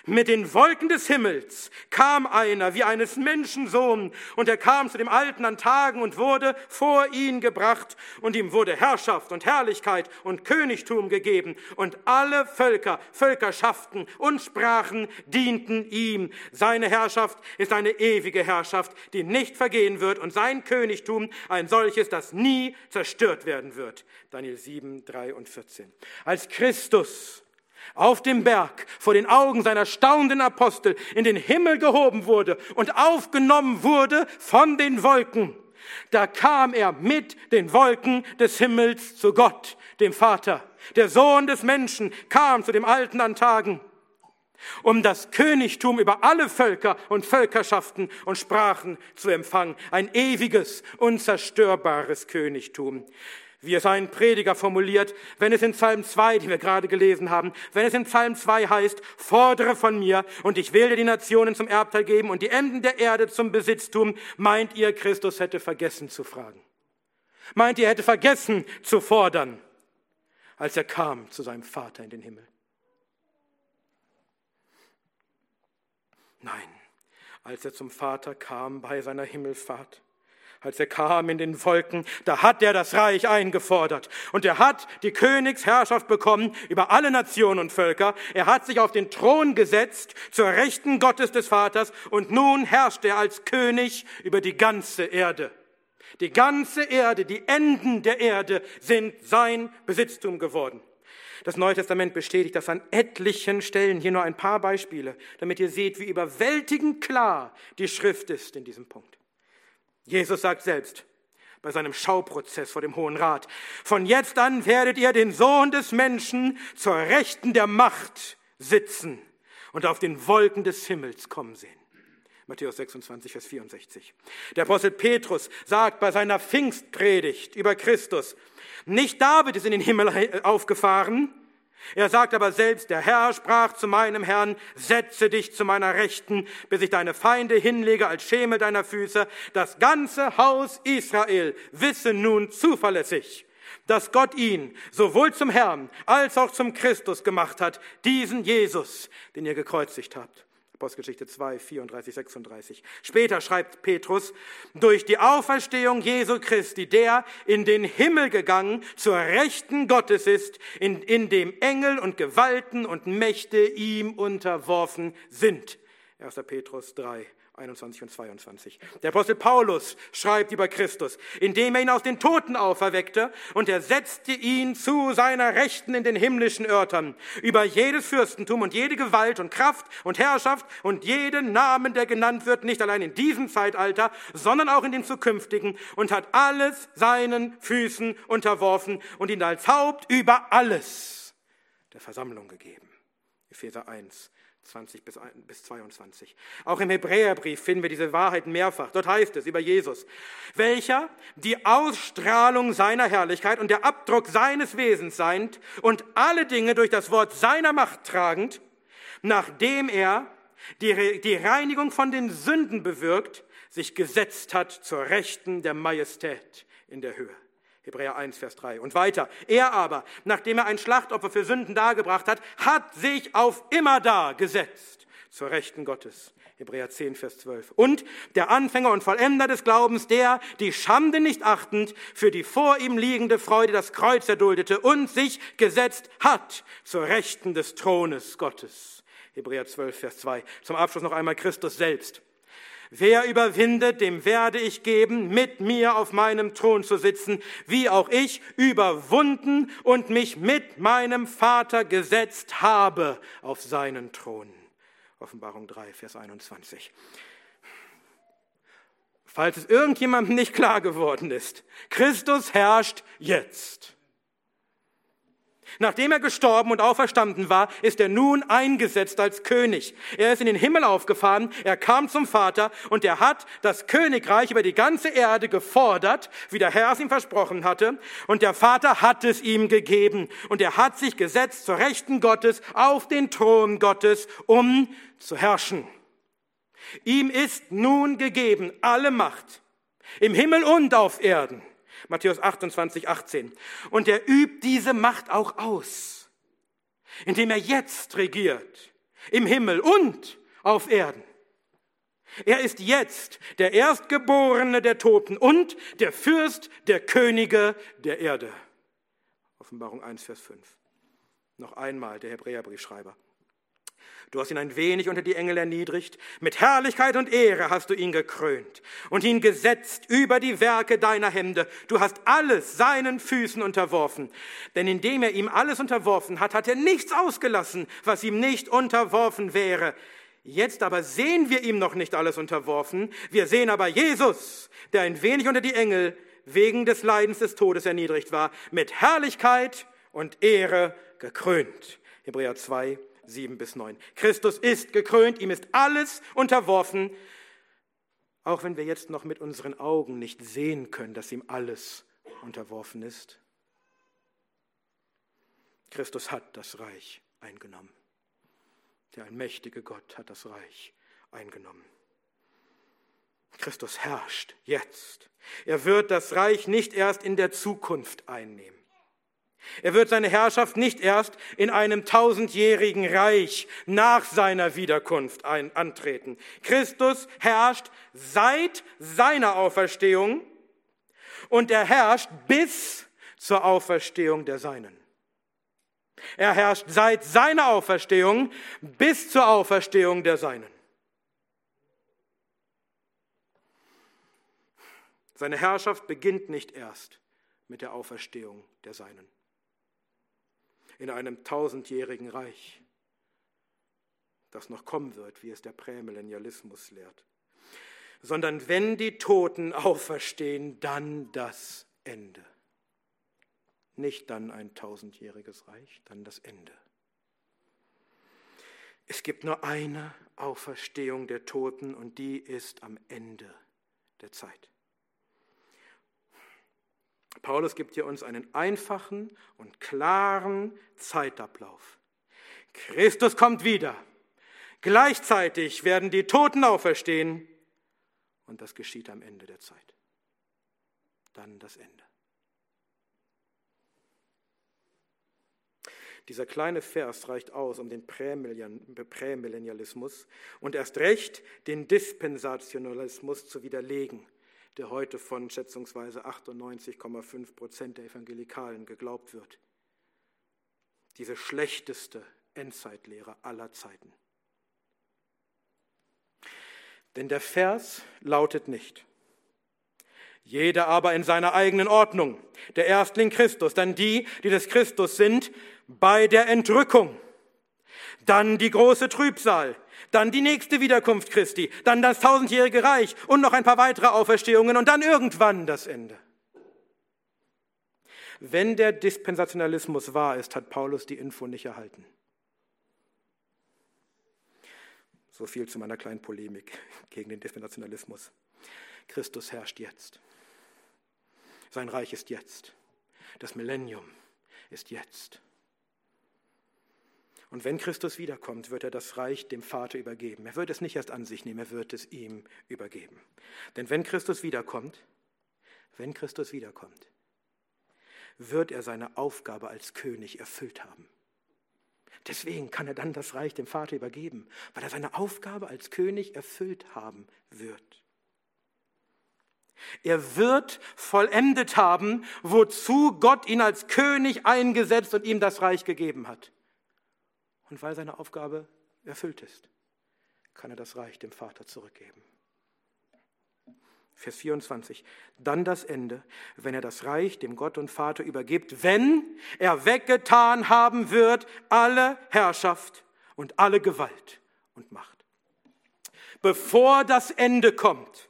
mit den Wolken des Himmels kam einer wie eines Menschensohn, und er kam zu dem Alten an Tagen und wurde vor ihn gebracht, und ihm wurde Herrschaft und Herrlichkeit und Königtum gegeben, und alle Völker, Völkerschaften und Sprachen dienten ihm. Seine Herrschaft ist eine ewige Herrschaft, die nicht vergehen wird, und sein Königtum ein solches, das nie zerstört werden wird. Daniel 7, 3 und 14. Als Christus auf dem Berg vor den Augen seiner staunenden Apostel in den Himmel gehoben wurde und aufgenommen wurde von den Wolken. Da kam er mit den Wolken des Himmels zu Gott, dem Vater. Der Sohn des Menschen kam zu dem Alten an Tagen, um das Königtum über alle Völker und Völkerschaften und Sprachen zu empfangen. Ein ewiges, unzerstörbares Königtum wie es ein Prediger formuliert, wenn es in Psalm 2, den wir gerade gelesen haben, wenn es in Psalm 2 heißt, fordere von mir und ich will dir die Nationen zum Erbteil geben und die Enden der Erde zum Besitztum, meint ihr, Christus hätte vergessen zu fragen? Meint ihr, er hätte vergessen zu fordern, als er kam zu seinem Vater in den Himmel? Nein, als er zum Vater kam bei seiner Himmelfahrt, als er kam in den Wolken, da hat er das Reich eingefordert. Und er hat die Königsherrschaft bekommen über alle Nationen und Völker. Er hat sich auf den Thron gesetzt zur Rechten Gottes des Vaters. Und nun herrscht er als König über die ganze Erde. Die ganze Erde, die Enden der Erde sind sein Besitztum geworden. Das Neue Testament bestätigt das an etlichen Stellen. Hier nur ein paar Beispiele, damit ihr seht, wie überwältigend klar die Schrift ist in diesem Punkt. Jesus sagt selbst bei seinem Schauprozess vor dem Hohen Rat, von jetzt an werdet ihr den Sohn des Menschen zur Rechten der Macht sitzen und auf den Wolken des Himmels kommen sehen. Matthäus 26, Vers 64. Der Apostel Petrus sagt bei seiner Pfingstpredigt über Christus, nicht David ist in den Himmel aufgefahren, er sagt aber selbst, der Herr sprach zu meinem Herrn, setze dich zu meiner Rechten, bis ich deine Feinde hinlege als Schemel deiner Füße. Das ganze Haus Israel wisse nun zuverlässig, dass Gott ihn sowohl zum Herrn als auch zum Christus gemacht hat, diesen Jesus, den ihr gekreuzigt habt. Apostelgeschichte 2, 34, 36. Später schreibt Petrus, durch die Auferstehung Jesu Christi, der in den Himmel gegangen zur Rechten Gottes ist, in, in dem Engel und Gewalten und Mächte ihm unterworfen sind. 1. Petrus 3, 21 und 22. Der Apostel Paulus schreibt über Christus, indem er ihn aus den Toten auferweckte und er setzte ihn zu seiner Rechten in den himmlischen Örtern, über jedes Fürstentum und jede Gewalt und Kraft und Herrschaft und jeden Namen, der genannt wird, nicht allein in diesem Zeitalter, sondern auch in dem zukünftigen und hat alles seinen Füßen unterworfen und ihn als Haupt über alles der Versammlung gegeben. Epheser 1, 20 bis 22. Auch im Hebräerbrief finden wir diese Wahrheit mehrfach. Dort heißt es über Jesus, welcher die Ausstrahlung seiner Herrlichkeit und der Abdruck seines Wesens seind und alle Dinge durch das Wort seiner Macht tragend, nachdem er die, die Reinigung von den Sünden bewirkt, sich gesetzt hat zur Rechten der Majestät in der Höhe. Hebräer 1, Vers 3. Und weiter. Er aber, nachdem er ein Schlachtopfer für Sünden dargebracht hat, hat sich auf immer da gesetzt zur Rechten Gottes. Hebräer 10, Vers 12. Und der Anfänger und Vollender des Glaubens, der, die Schande nicht achtend, für die vor ihm liegende Freude das Kreuz erduldete und sich gesetzt hat zur Rechten des Thrones Gottes. Hebräer 12, Vers 2. Zum Abschluss noch einmal Christus selbst. Wer überwindet, dem werde ich geben, mit mir auf meinem Thron zu sitzen, wie auch ich überwunden und mich mit meinem Vater gesetzt habe auf seinen Thron. Offenbarung 3, Vers 21. Falls es irgendjemandem nicht klar geworden ist, Christus herrscht jetzt. Nachdem er gestorben und auferstanden war, ist er nun eingesetzt als König. Er ist in den Himmel aufgefahren, er kam zum Vater und er hat das Königreich über die ganze Erde gefordert, wie der Herr es ihm versprochen hatte. Und der Vater hat es ihm gegeben. Und er hat sich gesetzt zur Rechten Gottes auf den Thron Gottes, um zu herrschen. Ihm ist nun gegeben alle Macht im Himmel und auf Erden. Matthäus 28, 18. Und er übt diese Macht auch aus, indem er jetzt regiert im Himmel und auf Erden. Er ist jetzt der Erstgeborene der Toten und der Fürst der Könige der Erde. Offenbarung 1, Vers 5. Noch einmal der Hebräerbriefschreiber. Du hast ihn ein wenig unter die Engel erniedrigt, mit Herrlichkeit und Ehre hast du ihn gekrönt und ihn gesetzt über die Werke deiner Hände. Du hast alles seinen Füßen unterworfen. Denn indem er ihm alles unterworfen hat, hat er nichts ausgelassen, was ihm nicht unterworfen wäre. Jetzt aber sehen wir ihm noch nicht alles unterworfen. Wir sehen aber Jesus, der ein wenig unter die Engel wegen des Leidens des Todes erniedrigt war, mit Herrlichkeit und Ehre gekrönt. Hebräer 2, 7 bis 9. Christus ist gekrönt, ihm ist alles unterworfen, auch wenn wir jetzt noch mit unseren Augen nicht sehen können, dass ihm alles unterworfen ist. Christus hat das Reich eingenommen. Der allmächtige Gott hat das Reich eingenommen. Christus herrscht jetzt. Er wird das Reich nicht erst in der Zukunft einnehmen. Er wird seine Herrschaft nicht erst in einem tausendjährigen Reich nach seiner Wiederkunft ein, antreten. Christus herrscht seit seiner Auferstehung und er herrscht bis zur Auferstehung der Seinen. Er herrscht seit seiner Auferstehung bis zur Auferstehung der Seinen. Seine Herrschaft beginnt nicht erst mit der Auferstehung der Seinen in einem tausendjährigen Reich, das noch kommen wird, wie es der Prämillennialismus lehrt, sondern wenn die Toten auferstehen, dann das Ende. Nicht dann ein tausendjähriges Reich, dann das Ende. Es gibt nur eine Auferstehung der Toten und die ist am Ende der Zeit. Paulus gibt hier uns einen einfachen und klaren Zeitablauf. Christus kommt wieder. Gleichzeitig werden die Toten auferstehen und das geschieht am Ende der Zeit. Dann das Ende. Dieser kleine Vers reicht aus, um den Prämillennialismus und erst recht den Dispensationalismus zu widerlegen der heute von schätzungsweise 98,5 Prozent der Evangelikalen geglaubt wird. Diese schlechteste Endzeitlehre aller Zeiten. Denn der Vers lautet nicht, jeder aber in seiner eigenen Ordnung, der Erstling Christus, dann die, die des Christus sind, bei der Entrückung, dann die große Trübsal, dann die nächste Wiederkunft Christi, dann das tausendjährige Reich und noch ein paar weitere Auferstehungen und dann irgendwann das Ende. Wenn der Dispensationalismus wahr ist, hat Paulus die Info nicht erhalten. So viel zu meiner kleinen Polemik gegen den Dispensationalismus. Christus herrscht jetzt. Sein Reich ist jetzt. Das Millennium ist jetzt. Und wenn Christus wiederkommt, wird er das Reich dem Vater übergeben. Er wird es nicht erst an sich nehmen, er wird es ihm übergeben. Denn wenn Christus wiederkommt, wenn Christus wiederkommt, wird er seine Aufgabe als König erfüllt haben. Deswegen kann er dann das Reich dem Vater übergeben, weil er seine Aufgabe als König erfüllt haben wird. Er wird vollendet haben, wozu Gott ihn als König eingesetzt und ihm das Reich gegeben hat. Und weil seine Aufgabe erfüllt ist, kann er das Reich dem Vater zurückgeben. Vers 24. Dann das Ende, wenn er das Reich dem Gott und Vater übergibt, wenn er weggetan haben wird alle Herrschaft und alle Gewalt und Macht. Bevor das Ende kommt,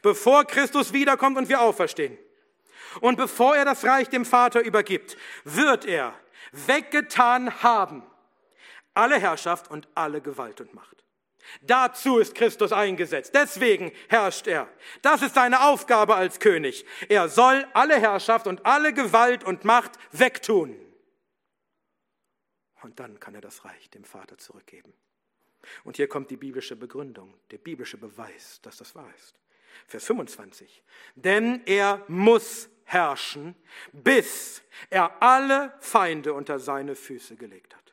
bevor Christus wiederkommt und wir auferstehen und bevor er das Reich dem Vater übergibt, wird er weggetan haben alle Herrschaft und alle Gewalt und Macht. Dazu ist Christus eingesetzt. Deswegen herrscht er. Das ist seine Aufgabe als König. Er soll alle Herrschaft und alle Gewalt und Macht wegtun. Und dann kann er das Reich dem Vater zurückgeben. Und hier kommt die biblische Begründung, der biblische Beweis, dass das wahr ist. Vers 25. Denn er muss herrschen, bis er alle Feinde unter seine Füße gelegt hat.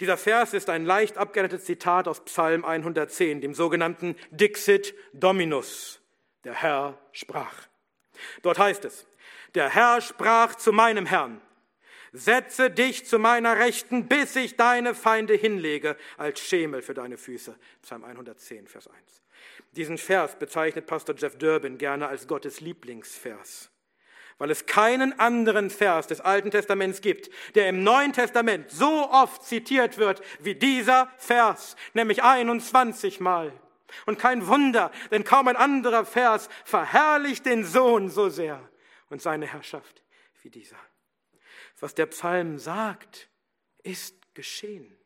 Dieser Vers ist ein leicht abgeändertes Zitat aus Psalm 110, dem sogenannten Dixit Dominus. Der Herr sprach. Dort heißt es, der Herr sprach zu meinem Herrn, setze dich zu meiner Rechten, bis ich deine Feinde hinlege als Schemel für deine Füße. Psalm 110, Vers 1. Diesen Vers bezeichnet Pastor Jeff Durbin gerne als Gottes Lieblingsvers weil es keinen anderen Vers des Alten Testaments gibt, der im Neuen Testament so oft zitiert wird wie dieser Vers, nämlich 21 Mal. Und kein Wunder, denn kaum ein anderer Vers verherrlicht den Sohn so sehr und seine Herrschaft wie dieser. Was der Psalm sagt, ist geschehen.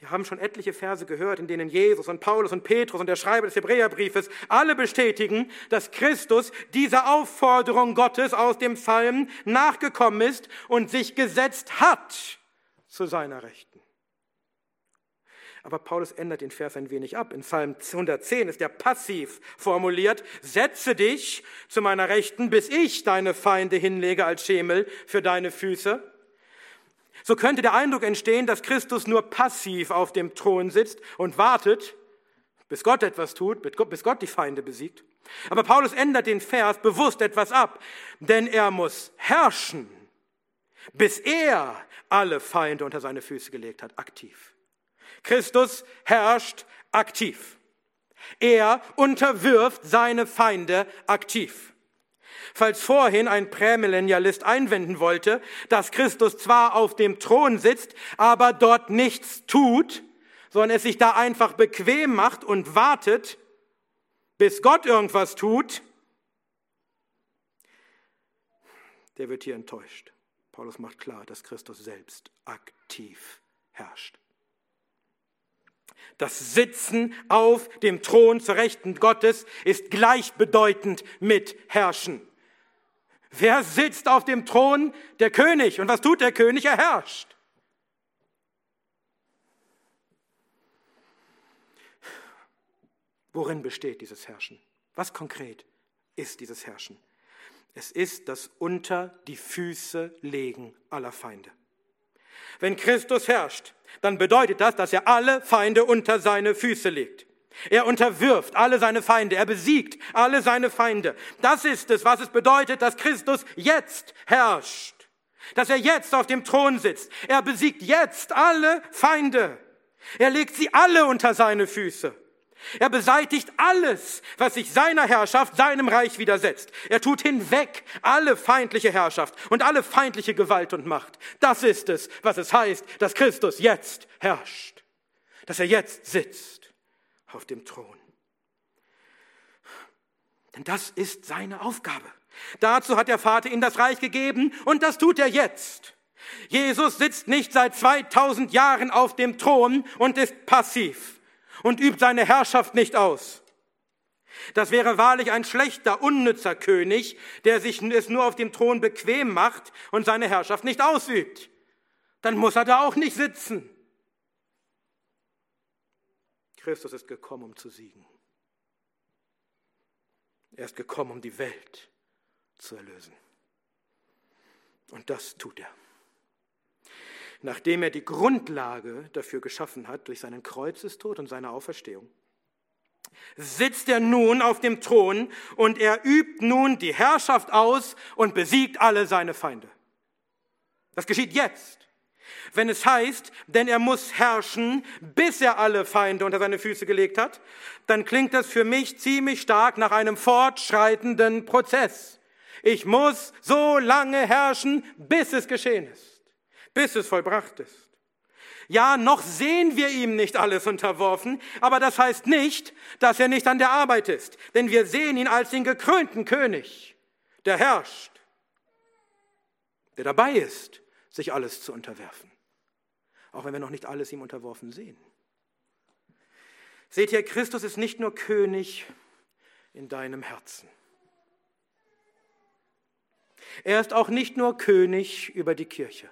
Wir haben schon etliche Verse gehört, in denen Jesus und Paulus und Petrus und der Schreiber des Hebräerbriefes alle bestätigen, dass Christus dieser Aufforderung Gottes aus dem Psalm nachgekommen ist und sich gesetzt hat zu seiner Rechten. Aber Paulus ändert den Vers ein wenig ab. In Psalm 110 ist er passiv formuliert, setze dich zu meiner Rechten, bis ich deine Feinde hinlege als Schemel für deine Füße. So könnte der Eindruck entstehen, dass Christus nur passiv auf dem Thron sitzt und wartet, bis Gott etwas tut, bis Gott die Feinde besiegt. Aber Paulus ändert den Vers bewusst etwas ab, denn er muss herrschen, bis er alle Feinde unter seine Füße gelegt hat, aktiv. Christus herrscht aktiv. Er unterwirft seine Feinde aktiv. Falls vorhin ein Prämillennialist einwenden wollte, dass Christus zwar auf dem Thron sitzt, aber dort nichts tut, sondern es sich da einfach bequem macht und wartet, bis Gott irgendwas tut, der wird hier enttäuscht. Paulus macht klar, dass Christus selbst aktiv herrscht. Das Sitzen auf dem Thron zur Rechten Gottes ist gleichbedeutend mit Herrschen. Wer sitzt auf dem Thron? Der König. Und was tut der König? Er herrscht. Worin besteht dieses Herrschen? Was konkret ist dieses Herrschen? Es ist das unter die Füße legen aller Feinde. Wenn Christus herrscht, dann bedeutet das, dass er alle Feinde unter seine Füße legt. Er unterwirft alle seine Feinde, er besiegt alle seine Feinde. Das ist es, was es bedeutet, dass Christus jetzt herrscht, dass er jetzt auf dem Thron sitzt. Er besiegt jetzt alle Feinde. Er legt sie alle unter seine Füße. Er beseitigt alles, was sich seiner Herrschaft, seinem Reich widersetzt. Er tut hinweg alle feindliche Herrschaft und alle feindliche Gewalt und Macht. Das ist es, was es heißt, dass Christus jetzt herrscht, dass er jetzt sitzt auf dem Thron. Denn das ist seine Aufgabe. Dazu hat der Vater ihm das Reich gegeben und das tut er jetzt. Jesus sitzt nicht seit 2000 Jahren auf dem Thron und ist passiv und übt seine Herrschaft nicht aus. Das wäre wahrlich ein schlechter, unnützer König, der sich es nur auf dem Thron bequem macht und seine Herrschaft nicht ausübt. Dann muss er da auch nicht sitzen. Christus ist gekommen, um zu siegen. Er ist gekommen, um die Welt zu erlösen. Und das tut er. Nachdem er die Grundlage dafür geschaffen hat durch seinen Kreuzestod und seine Auferstehung, sitzt er nun auf dem Thron und er übt nun die Herrschaft aus und besiegt alle seine Feinde. Das geschieht jetzt. Wenn es heißt, denn er muss herrschen, bis er alle Feinde unter seine Füße gelegt hat, dann klingt das für mich ziemlich stark nach einem fortschreitenden Prozess. Ich muss so lange herrschen, bis es geschehen ist, bis es vollbracht ist. Ja, noch sehen wir ihm nicht alles unterworfen, aber das heißt nicht, dass er nicht an der Arbeit ist, denn wir sehen ihn als den gekrönten König, der herrscht, der dabei ist, sich alles zu unterwerfen auch wenn wir noch nicht alles ihm unterworfen sehen. Seht ihr, Christus ist nicht nur König in deinem Herzen. Er ist auch nicht nur König über die Kirche.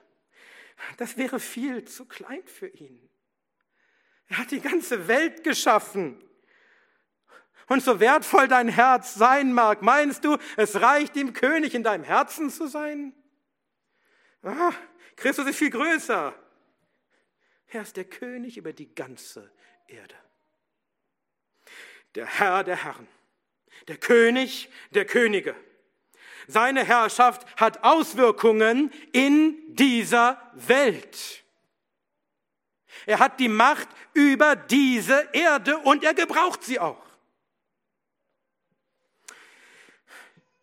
Das wäre viel zu klein für ihn. Er hat die ganze Welt geschaffen. Und so wertvoll dein Herz sein mag, meinst du, es reicht ihm, König in deinem Herzen zu sein? Ah, Christus ist viel größer. Er ist der König über die ganze Erde. Der Herr der Herren, der König der Könige. Seine Herrschaft hat Auswirkungen in dieser Welt. Er hat die Macht über diese Erde und er gebraucht sie auch.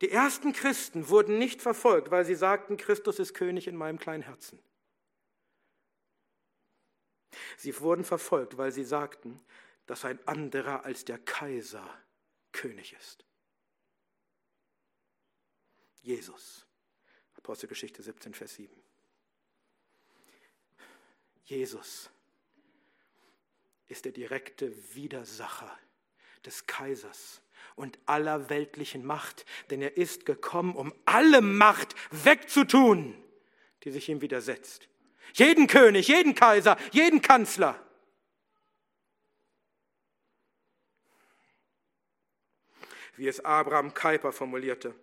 Die ersten Christen wurden nicht verfolgt, weil sie sagten, Christus ist König in meinem kleinen Herzen. Sie wurden verfolgt, weil sie sagten, dass ein anderer als der Kaiser König ist. Jesus. Apostelgeschichte 17, Vers 7. Jesus ist der direkte Widersacher des Kaisers und aller weltlichen Macht, denn er ist gekommen, um alle Macht wegzutun, die sich ihm widersetzt. Jeden König, jeden Kaiser, jeden Kanzler. Wie es Abraham Kuyper formulierte.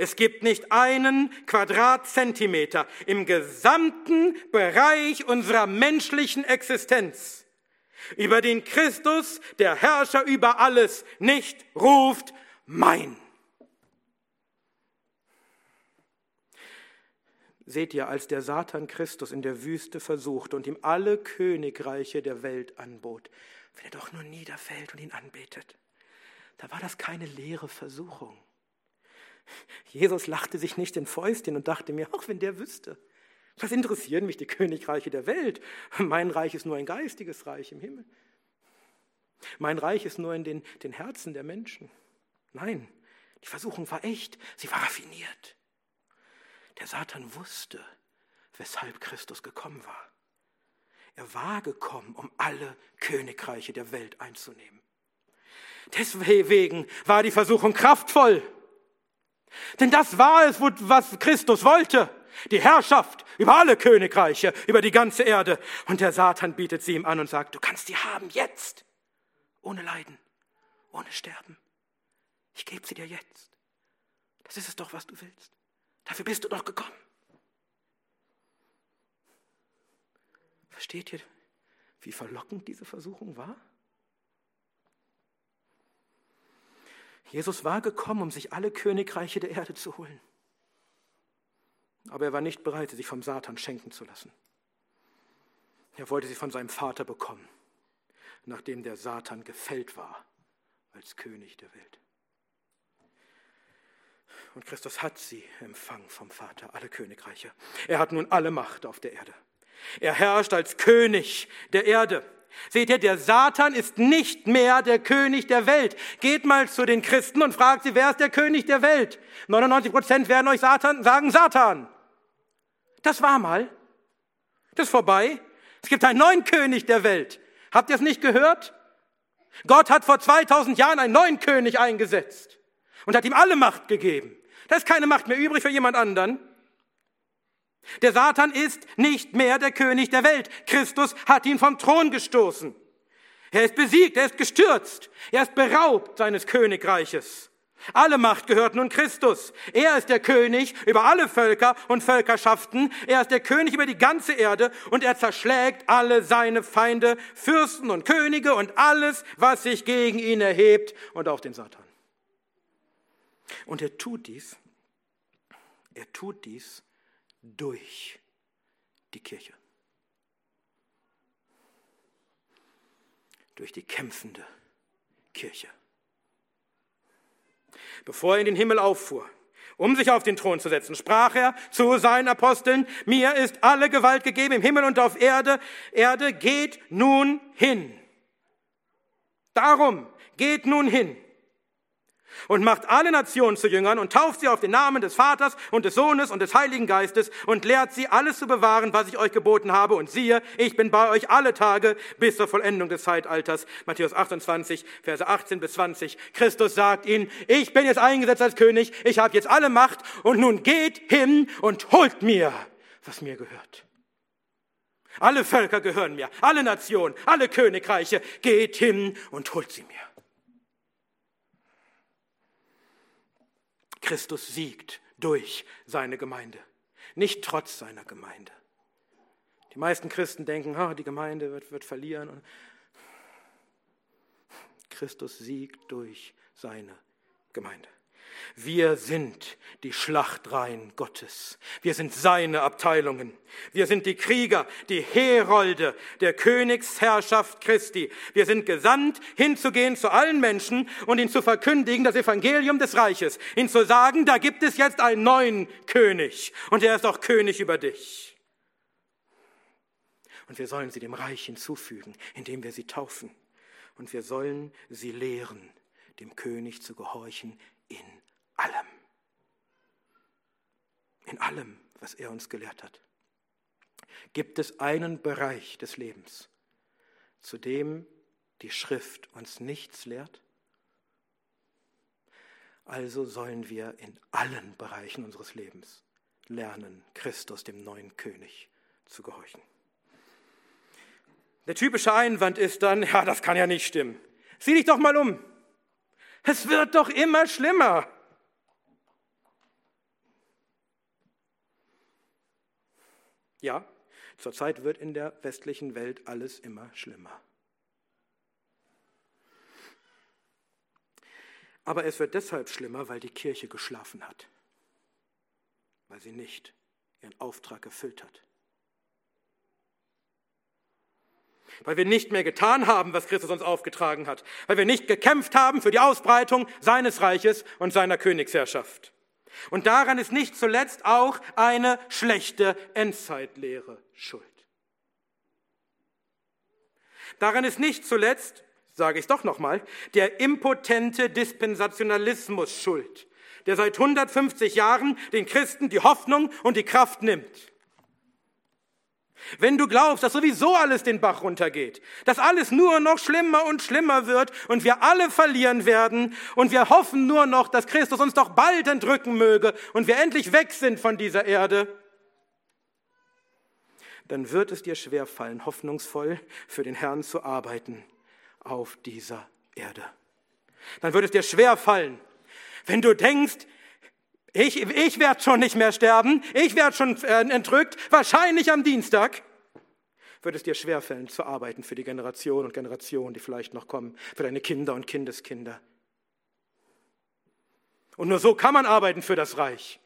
Es gibt nicht einen Quadratzentimeter im gesamten Bereich unserer menschlichen Existenz, über den Christus, der Herrscher über alles, nicht ruft, mein. Seht ihr, als der Satan Christus in der Wüste versucht und ihm alle Königreiche der Welt anbot, wenn er doch nur niederfällt und ihn anbetet, da war das keine leere Versuchung. Jesus lachte sich nicht in Fäustchen und dachte mir, auch wenn der wüsste, was interessieren mich die Königreiche der Welt? Mein Reich ist nur ein geistiges Reich im Himmel. Mein Reich ist nur in den, den Herzen der Menschen. Nein, die Versuchung war echt, sie war raffiniert. Der Satan wusste, weshalb Christus gekommen war. Er war gekommen, um alle Königreiche der Welt einzunehmen. Deswegen war die Versuchung kraftvoll. Denn das war es, was Christus wollte. Die Herrschaft über alle Königreiche, über die ganze Erde. Und der Satan bietet sie ihm an und sagt, du kannst die haben jetzt. Ohne Leiden, ohne Sterben. Ich gebe sie dir jetzt. Das ist es doch, was du willst. Dafür bist du doch gekommen. Versteht ihr, wie verlockend diese Versuchung war? Jesus war gekommen, um sich alle Königreiche der Erde zu holen. Aber er war nicht bereit, sich vom Satan schenken zu lassen. Er wollte sie von seinem Vater bekommen, nachdem der Satan gefällt war als König der Welt. Und Christus hat sie empfangen vom Vater, alle Königreiche. Er hat nun alle Macht auf der Erde. Er herrscht als König der Erde. Seht ihr, der Satan ist nicht mehr der König der Welt. Geht mal zu den Christen und fragt sie, wer ist der König der Welt? 99 Prozent werden euch Satan, sagen Satan. Das war mal. Das ist vorbei. Es gibt einen neuen König der Welt. Habt ihr es nicht gehört? Gott hat vor 2000 Jahren einen neuen König eingesetzt und hat ihm alle Macht gegeben. Da ist keine Macht mehr übrig für jemand anderen. Der Satan ist nicht mehr der König der Welt. Christus hat ihn vom Thron gestoßen. Er ist besiegt, er ist gestürzt, er ist beraubt seines Königreiches. Alle Macht gehört nun Christus. Er ist der König über alle Völker und Völkerschaften. Er ist der König über die ganze Erde und er zerschlägt alle seine Feinde, Fürsten und Könige und alles, was sich gegen ihn erhebt und auch den Satan. Und er tut dies, er tut dies durch die Kirche. Durch die kämpfende Kirche. Bevor er in den Himmel auffuhr, um sich auf den Thron zu setzen, sprach er zu seinen Aposteln, mir ist alle Gewalt gegeben im Himmel und auf Erde. Erde geht nun hin. Darum geht nun hin und macht alle Nationen zu Jüngern und tauft sie auf den Namen des Vaters und des Sohnes und des Heiligen Geistes und lehrt sie alles zu bewahren, was ich euch geboten habe. Und siehe, ich bin bei euch alle Tage bis zur Vollendung des Zeitalters. Matthäus 28, Verse 18 bis 20. Christus sagt ihnen, ich bin jetzt eingesetzt als König, ich habe jetzt alle Macht und nun geht hin und holt mir, was mir gehört. Alle Völker gehören mir, alle Nationen, alle Königreiche, geht hin und holt sie mir. Christus siegt durch seine Gemeinde. nicht trotz seiner Gemeinde. Die meisten Christen denken, oh, die Gemeinde wird, wird verlieren. Christus siegt durch seine Gemeinde. Wir sind die Schlachtreihen Gottes. Wir sind seine Abteilungen. Wir sind die Krieger, die Herolde der Königsherrschaft Christi. Wir sind gesandt, hinzugehen zu allen Menschen und ihnen zu verkündigen, das Evangelium des Reiches. Ihnen zu sagen, da gibt es jetzt einen neuen König und er ist auch König über dich. Und wir sollen sie dem Reich hinzufügen, indem wir sie taufen. Und wir sollen sie lehren, dem König zu gehorchen in allem. In allem, was er uns gelehrt hat. Gibt es einen Bereich des Lebens, zu dem die Schrift uns nichts lehrt? Also sollen wir in allen Bereichen unseres Lebens lernen, Christus, dem neuen König, zu gehorchen. Der typische Einwand ist dann, ja, das kann ja nicht stimmen. Sieh dich doch mal um. Es wird doch immer schlimmer. Ja, zurzeit wird in der westlichen Welt alles immer schlimmer. Aber es wird deshalb schlimmer, weil die Kirche geschlafen hat, weil sie nicht ihren Auftrag erfüllt hat. Weil wir nicht mehr getan haben, was Christus uns aufgetragen hat, weil wir nicht gekämpft haben für die Ausbreitung seines Reiches und seiner Königsherrschaft. Und daran ist nicht zuletzt auch eine schlechte Endzeitlehre schuld. Daran ist nicht zuletzt, sage ich doch nochmal, der impotente Dispensationalismus schuld, der seit 150 Jahren den Christen die Hoffnung und die Kraft nimmt. Wenn du glaubst, dass sowieso alles den Bach runtergeht, dass alles nur noch schlimmer und schlimmer wird und wir alle verlieren werden und wir hoffen nur noch, dass Christus uns doch bald entrücken möge und wir endlich weg sind von dieser Erde, dann wird es dir schwerfallen, hoffnungsvoll für den Herrn zu arbeiten auf dieser Erde. Dann wird es dir schwerfallen, wenn du denkst, ich, ich werde schon nicht mehr sterben, ich werde schon äh, entrückt, wahrscheinlich am Dienstag. Wird es dir schwerfallen zu arbeiten für die Generation und Generationen, die vielleicht noch kommen, für deine Kinder und Kindeskinder. Und nur so kann man arbeiten für das Reich.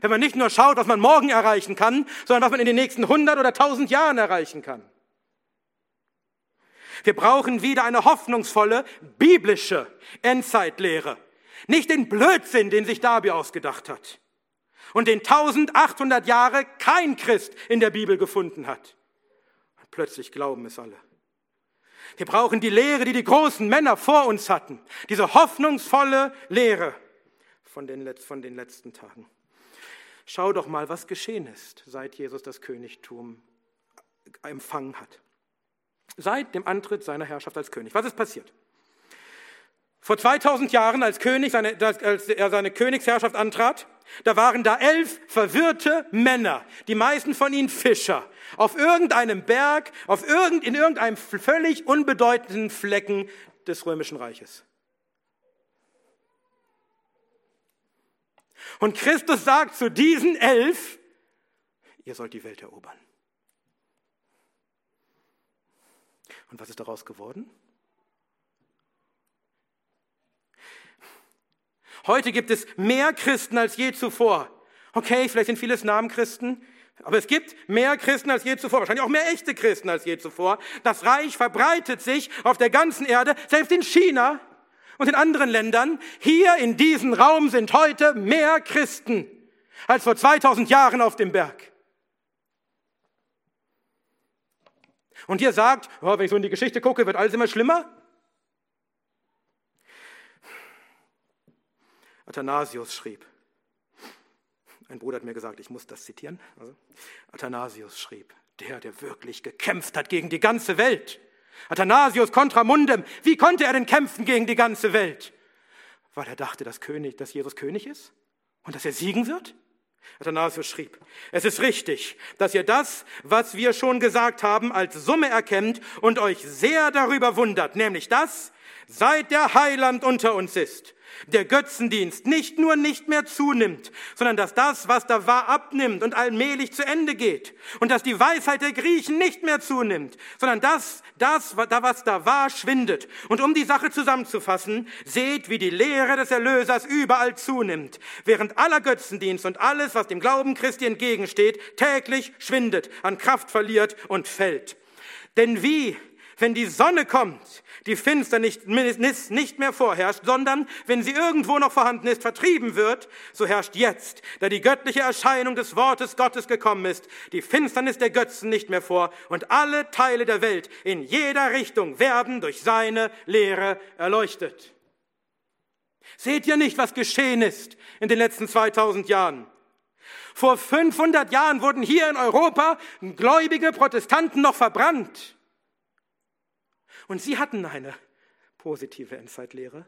Wenn man nicht nur schaut, was man morgen erreichen kann, sondern was man in den nächsten 100 oder 1000 Jahren erreichen kann. Wir brauchen wieder eine hoffnungsvolle biblische Endzeitlehre. Nicht den Blödsinn, den sich Darby ausgedacht hat und den 1800 Jahre kein Christ in der Bibel gefunden hat. Und plötzlich glauben es alle. Wir brauchen die Lehre, die die großen Männer vor uns hatten. Diese hoffnungsvolle Lehre von den, von den letzten Tagen. Schau doch mal, was geschehen ist, seit Jesus das Königtum empfangen hat. Seit dem Antritt seiner Herrschaft als König. Was ist passiert? Vor 2000 Jahren, als, König seine, als er seine Königsherrschaft antrat, da waren da elf verwirrte Männer, die meisten von ihnen Fischer, auf irgendeinem Berg, auf irgend, in irgendeinem völlig unbedeutenden Flecken des römischen Reiches. Und Christus sagt zu diesen elf, ihr sollt die Welt erobern. Und was ist daraus geworden? Heute gibt es mehr Christen als je zuvor. Okay, vielleicht sind viele Namen Christen, aber es gibt mehr Christen als je zuvor, wahrscheinlich auch mehr echte Christen als je zuvor. Das Reich verbreitet sich auf der ganzen Erde, selbst in China und in anderen Ländern. Hier in diesem Raum sind heute mehr Christen als vor 2000 Jahren auf dem Berg. Und ihr sagt, oh, wenn ich so in die Geschichte gucke, wird alles immer schlimmer. Athanasius schrieb, ein Bruder hat mir gesagt, ich muss das zitieren. Also, Athanasius schrieb, der, der wirklich gekämpft hat gegen die ganze Welt. Athanasius contra mundem. Wie konnte er denn kämpfen gegen die ganze Welt? Weil er dachte, dass, König, dass Jesus König ist und dass er siegen wird? Athanasius schrieb, es ist richtig, dass ihr das, was wir schon gesagt haben, als Summe erkennt und euch sehr darüber wundert, nämlich das, seit der Heiland unter uns ist, der Götzendienst nicht nur nicht mehr zunimmt, sondern dass das, was da war, abnimmt und allmählich zu Ende geht. Und dass die Weisheit der Griechen nicht mehr zunimmt, sondern dass das, was da war, schwindet. Und um die Sache zusammenzufassen, seht, wie die Lehre des Erlösers überall zunimmt, während aller Götzendienst und alles, was dem Glauben Christi entgegensteht, täglich schwindet, an Kraft verliert und fällt. Denn wie, wenn die Sonne kommt, die Finsternis nicht mehr vorherrscht, sondern, wenn sie irgendwo noch vorhanden ist, vertrieben wird, so herrscht jetzt, da die göttliche Erscheinung des Wortes Gottes gekommen ist, die Finsternis der Götzen nicht mehr vor und alle Teile der Welt in jeder Richtung werden durch seine Lehre erleuchtet. Seht ihr nicht, was geschehen ist in den letzten 2000 Jahren? Vor 500 Jahren wurden hier in Europa gläubige Protestanten noch verbrannt. Und sie hatten eine positive Endzeitlehre.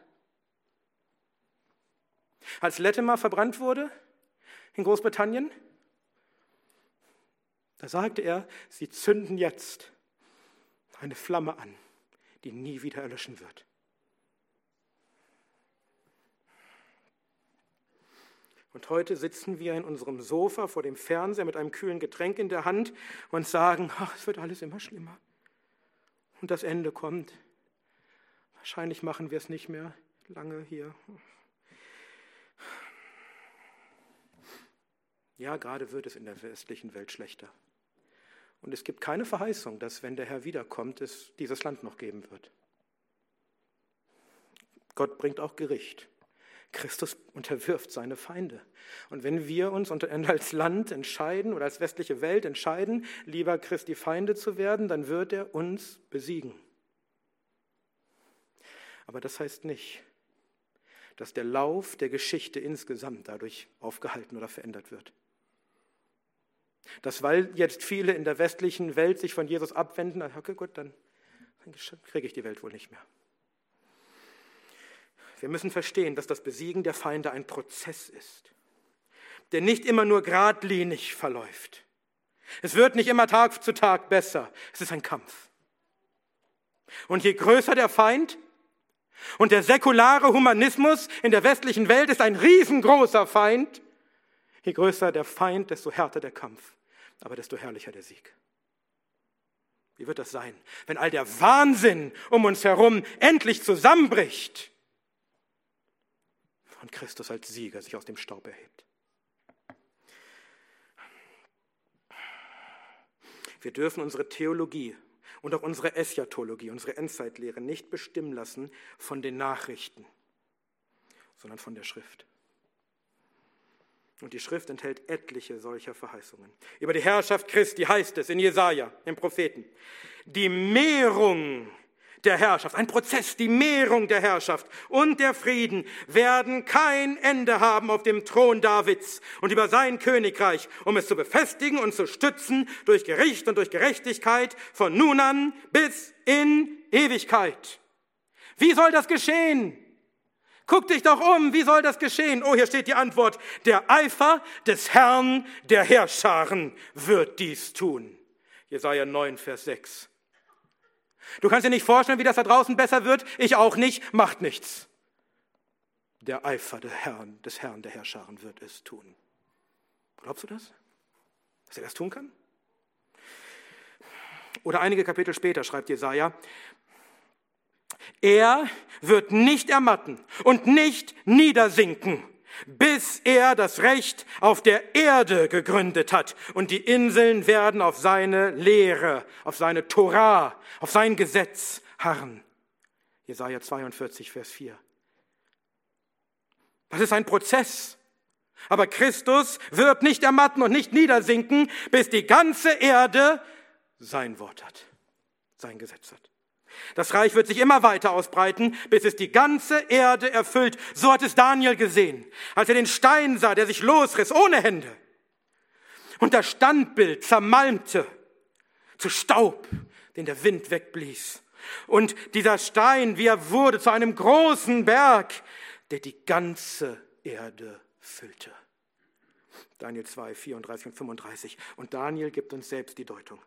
Als Latimer verbrannt wurde in Großbritannien, da sagte er, sie zünden jetzt eine Flamme an, die nie wieder erlöschen wird. Und heute sitzen wir in unserem Sofa vor dem Fernseher mit einem kühlen Getränk in der Hand und sagen, ach, es wird alles immer schlimmer und das Ende kommt. Wahrscheinlich machen wir es nicht mehr lange hier. Ja, gerade wird es in der westlichen Welt schlechter. Und es gibt keine Verheißung, dass, wenn der Herr wiederkommt, es dieses Land noch geben wird. Gott bringt auch Gericht. Christus unterwirft seine Feinde. Und wenn wir uns als Land entscheiden oder als westliche Welt entscheiden, lieber Christi Feinde zu werden, dann wird er uns besiegen. Aber das heißt nicht, dass der Lauf der Geschichte insgesamt dadurch aufgehalten oder verändert wird. Dass weil jetzt viele in der westlichen Welt sich von Jesus abwenden, okay, gut, dann kriege ich die Welt wohl nicht mehr. Wir müssen verstehen, dass das Besiegen der Feinde ein Prozess ist, der nicht immer nur geradlinig verläuft. Es wird nicht immer Tag zu Tag besser. Es ist ein Kampf. Und je größer der Feind, und der säkulare Humanismus in der westlichen Welt ist ein riesengroßer Feind, je größer der Feind, desto härter der Kampf, aber desto herrlicher der Sieg. Wie wird das sein, wenn all der Wahnsinn um uns herum endlich zusammenbricht? Und Christus als Sieger sich aus dem Staub erhebt. Wir dürfen unsere Theologie und auch unsere Eschatologie, unsere Endzeitlehre nicht bestimmen lassen von den Nachrichten, sondern von der Schrift. Und die Schrift enthält etliche solcher Verheißungen. Über die Herrschaft Christi heißt es in Jesaja, im Propheten, die Mehrung der Herrschaft, ein Prozess, die Mehrung der Herrschaft und der Frieden werden kein Ende haben auf dem Thron Davids und über sein Königreich, um es zu befestigen und zu stützen durch Gericht und durch Gerechtigkeit von nun an bis in Ewigkeit. Wie soll das geschehen? Guck dich doch um, wie soll das geschehen? Oh, hier steht die Antwort. Der Eifer des Herrn der Herrscharen wird dies tun. Jesaja 9, Vers 6. Du kannst dir nicht vorstellen, wie das da draußen besser wird. Ich auch nicht. Macht nichts. Der Eifer des Herrn, des Herrn der Herrscharen wird es tun. Glaubst du das? Dass er das tun kann? Oder einige Kapitel später schreibt Jesaja, er wird nicht ermatten und nicht niedersinken bis er das Recht auf der Erde gegründet hat und die Inseln werden auf seine Lehre, auf seine Torah, auf sein Gesetz harren. Jesaja 42, Vers 4. Das ist ein Prozess. Aber Christus wird nicht ermatten und nicht niedersinken, bis die ganze Erde sein Wort hat, sein Gesetz hat. Das Reich wird sich immer weiter ausbreiten, bis es die ganze Erde erfüllt. So hat es Daniel gesehen, als er den Stein sah, der sich losriss, ohne Hände. Und das Standbild zermalmte zu Staub, den der Wind wegblies. Und dieser Stein, wie er wurde, zu einem großen Berg, der die ganze Erde füllte. Daniel 2, 34 und 35. Und Daniel gibt uns selbst die Deutung.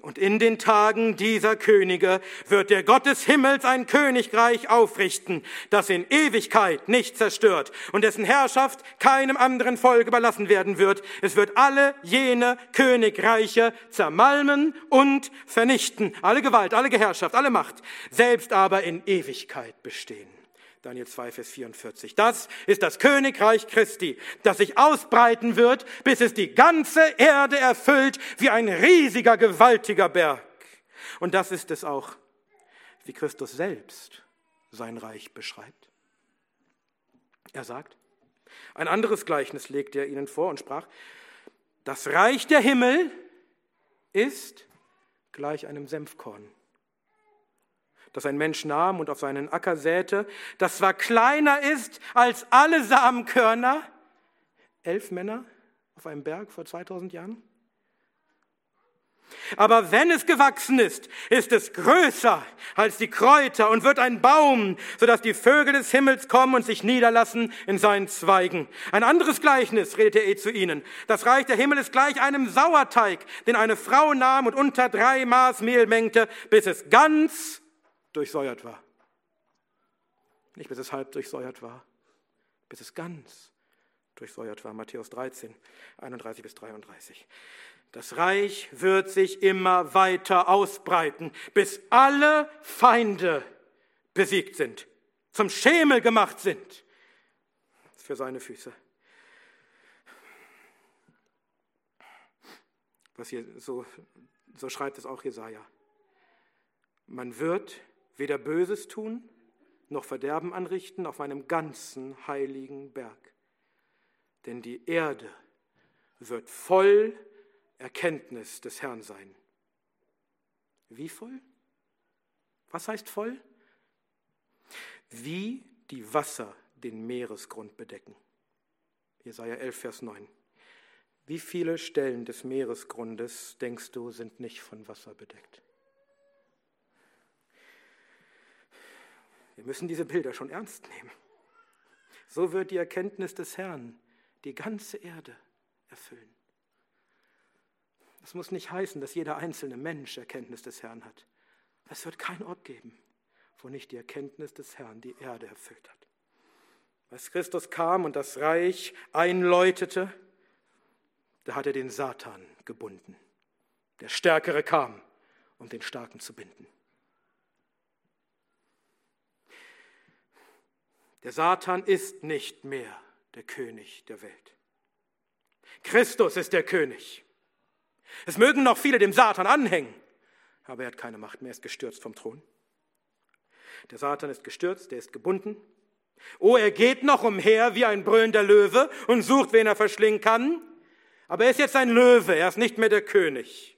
Und in den Tagen dieser Könige wird der Gott des Himmels ein Königreich aufrichten, das in Ewigkeit nicht zerstört und dessen Herrschaft keinem anderen Volk überlassen werden wird. Es wird alle jene Königreiche zermalmen und vernichten. Alle Gewalt, alle Geherrschaft, alle Macht, selbst aber in Ewigkeit bestehen. Daniel 2, Vers 44. Das ist das Königreich Christi, das sich ausbreiten wird, bis es die ganze Erde erfüllt wie ein riesiger, gewaltiger Berg. Und das ist es auch, wie Christus selbst sein Reich beschreibt. Er sagt, ein anderes Gleichnis legte er ihnen vor und sprach, das Reich der Himmel ist gleich einem Senfkorn das ein Mensch nahm und auf seinen Acker säte, das zwar kleiner ist als alle Samenkörner, elf Männer auf einem Berg vor 2000 Jahren. Aber wenn es gewachsen ist, ist es größer als die Kräuter und wird ein Baum, sodass die Vögel des Himmels kommen und sich niederlassen in seinen Zweigen. Ein anderes Gleichnis redet er eh zu ihnen. Das Reich der Himmel ist gleich einem Sauerteig, den eine Frau nahm und unter drei Maß Mehl mengte, bis es ganz durchsäuert war. Nicht bis es halb durchsäuert war, bis es ganz durchsäuert war. Matthäus 13, 31 bis 33. Das Reich wird sich immer weiter ausbreiten, bis alle Feinde besiegt sind, zum Schemel gemacht sind für seine Füße. Was hier so, so schreibt es auch Jesaja. Man wird weder Böses tun noch Verderben anrichten auf meinem ganzen heiligen Berg. Denn die Erde wird voll Erkenntnis des Herrn sein. Wie voll? Was heißt voll? Wie die Wasser den Meeresgrund bedecken. Jesaja 11, Vers 9. Wie viele Stellen des Meeresgrundes, denkst du, sind nicht von Wasser bedeckt? Wir müssen diese Bilder schon ernst nehmen. So wird die Erkenntnis des Herrn die ganze Erde erfüllen. Das muss nicht heißen, dass jeder einzelne Mensch Erkenntnis des Herrn hat. Es wird keinen Ort geben, wo nicht die Erkenntnis des Herrn die Erde erfüllt hat. Als Christus kam und das Reich einläutete, da hat er den Satan gebunden. Der Stärkere kam, um den Starken zu binden. Der Satan ist nicht mehr der König der Welt. Christus ist der König. Es mögen noch viele dem Satan anhängen, aber er hat keine Macht mehr, er ist gestürzt vom Thron. Der Satan ist gestürzt, er ist gebunden. Oh, er geht noch umher wie ein brüllender Löwe und sucht, wen er verschlingen kann. Aber er ist jetzt ein Löwe, er ist nicht mehr der König.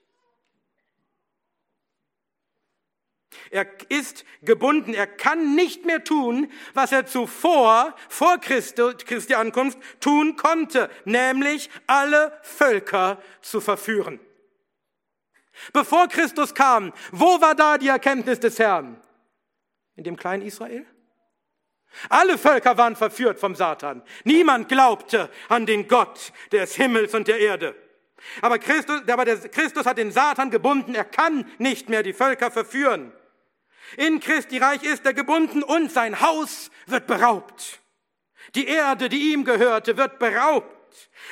Er ist gebunden. Er kann nicht mehr tun, was er zuvor, vor Christi, Christi Ankunft, tun konnte, nämlich alle Völker zu verführen. Bevor Christus kam, wo war da die Erkenntnis des Herrn? In dem kleinen Israel? Alle Völker waren verführt vom Satan. Niemand glaubte an den Gott des Himmels und der Erde. Aber Christus, aber der Christus hat den Satan gebunden. Er kann nicht mehr die Völker verführen. In Christi Reich ist er gebunden und sein Haus wird beraubt. Die Erde, die ihm gehörte, wird beraubt.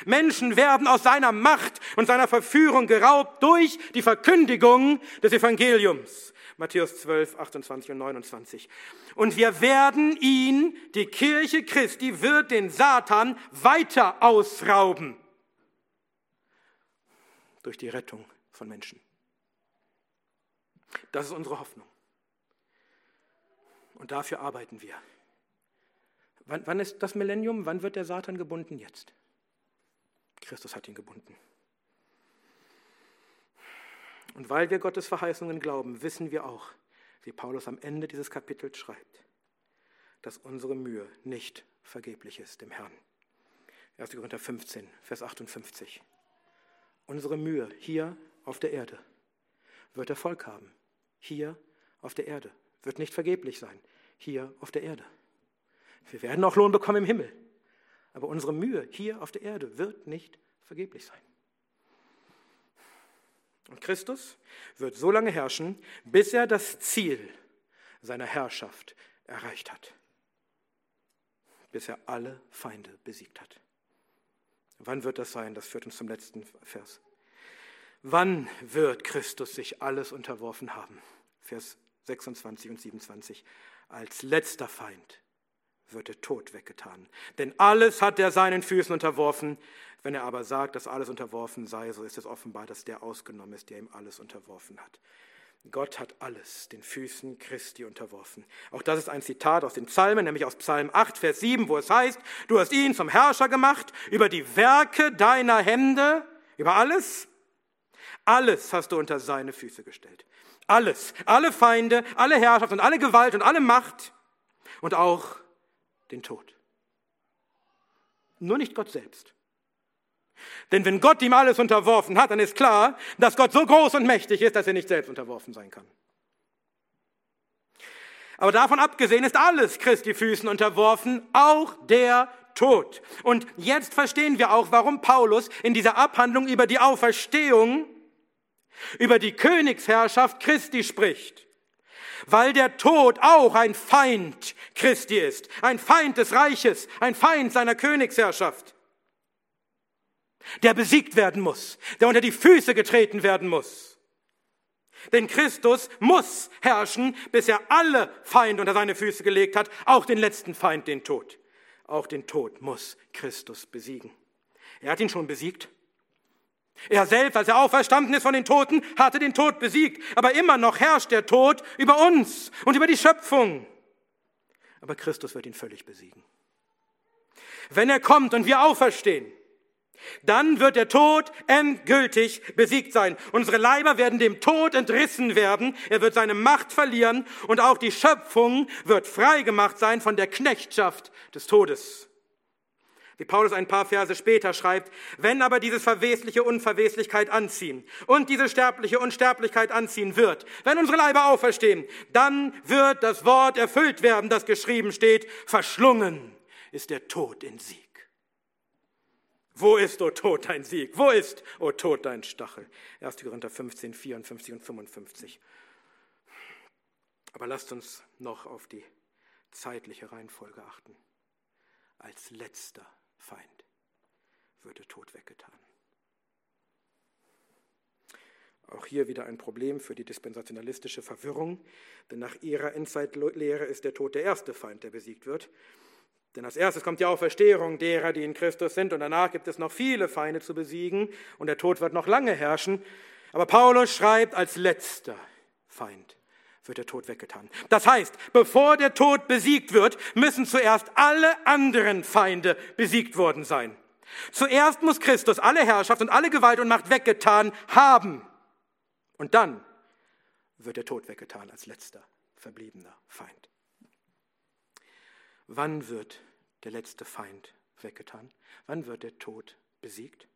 Menschen werden aus seiner Macht und seiner Verführung geraubt durch die Verkündigung des Evangeliums. Matthäus 12, 28 und 29. Und wir werden ihn, die Kirche Christi, wird den Satan weiter ausrauben. Durch die Rettung von Menschen. Das ist unsere Hoffnung. Und dafür arbeiten wir. Wann, wann ist das Millennium? Wann wird der Satan gebunden? Jetzt. Christus hat ihn gebunden. Und weil wir Gottes Verheißungen glauben, wissen wir auch, wie Paulus am Ende dieses Kapitels schreibt, dass unsere Mühe nicht vergeblich ist dem Herrn. 1. Korinther 15, Vers 58. Unsere Mühe hier auf der Erde wird Erfolg haben. Hier auf der Erde wird nicht vergeblich sein, hier auf der Erde. Wir werden auch Lohn bekommen im Himmel. Aber unsere Mühe hier auf der Erde wird nicht vergeblich sein. Und Christus wird so lange herrschen, bis er das Ziel seiner Herrschaft erreicht hat. Bis er alle Feinde besiegt hat. Wann wird das sein? Das führt uns zum letzten Vers. Wann wird Christus sich alles unterworfen haben? Vers 26 und 27. Als letzter Feind wird der Tod weggetan. Denn alles hat er seinen Füßen unterworfen. Wenn er aber sagt, dass alles unterworfen sei, so ist es offenbar, dass der ausgenommen ist, der ihm alles unterworfen hat. Gott hat alles den Füßen Christi unterworfen. Auch das ist ein Zitat aus den Psalmen, nämlich aus Psalm 8, Vers 7, wo es heißt, du hast ihn zum Herrscher gemacht über die Werke deiner Hände, über alles. Alles hast du unter seine Füße gestellt. Alles, alle Feinde, alle Herrschaft und alle Gewalt und alle Macht und auch den Tod. Nur nicht Gott selbst. Denn wenn Gott ihm alles unterworfen hat, dann ist klar, dass Gott so groß und mächtig ist, dass er nicht selbst unterworfen sein kann. Aber davon abgesehen ist alles Christi Füßen unterworfen, auch der Tod. Und jetzt verstehen wir auch, warum Paulus in dieser Abhandlung über die Auferstehung, über die Königsherrschaft Christi spricht. Weil der Tod auch ein Feind Christi ist, ein Feind des Reiches, ein Feind seiner Königsherrschaft der besiegt werden muss, der unter die Füße getreten werden muss. Denn Christus muss herrschen, bis er alle Feinde unter seine Füße gelegt hat, auch den letzten Feind, den Tod. Auch den Tod muss Christus besiegen. Er hat ihn schon besiegt. Er selbst, als er auferstanden ist von den Toten, hatte den Tod besiegt. Aber immer noch herrscht der Tod über uns und über die Schöpfung. Aber Christus wird ihn völlig besiegen. Wenn er kommt und wir auferstehen, dann wird der Tod endgültig besiegt sein. Unsere Leiber werden dem Tod entrissen werden. Er wird seine Macht verlieren und auch die Schöpfung wird frei gemacht sein von der Knechtschaft des Todes. Wie Paulus ein paar Verse später schreibt, wenn aber dieses Verwesliche Unverweslichkeit anziehen und diese sterbliche Unsterblichkeit anziehen wird, wenn unsere Leiber auferstehen, dann wird das Wort erfüllt werden, das geschrieben steht, verschlungen ist der Tod in sie. Wo ist, o oh Tod, dein Sieg? Wo ist, o oh Tod, dein Stachel? 1. Korinther 15, 54 und 55. Aber lasst uns noch auf die zeitliche Reihenfolge achten. Als letzter Feind wird der Tod weggetan. Auch hier wieder ein Problem für die dispensationalistische Verwirrung, denn nach ihrer Endzeitlehre ist der Tod der erste Feind, der besiegt wird. Denn als erstes kommt die Auferstehung derer, die in Christus sind, und danach gibt es noch viele Feinde zu besiegen, und der Tod wird noch lange herrschen. Aber Paulus schreibt, als letzter Feind wird der Tod weggetan. Das heißt, bevor der Tod besiegt wird, müssen zuerst alle anderen Feinde besiegt worden sein. Zuerst muss Christus alle Herrschaft und alle Gewalt und Macht weggetan haben. Und dann wird der Tod weggetan als letzter verbliebener Feind. Wann wird der letzte Feind weggetan? Wann wird der Tod besiegt?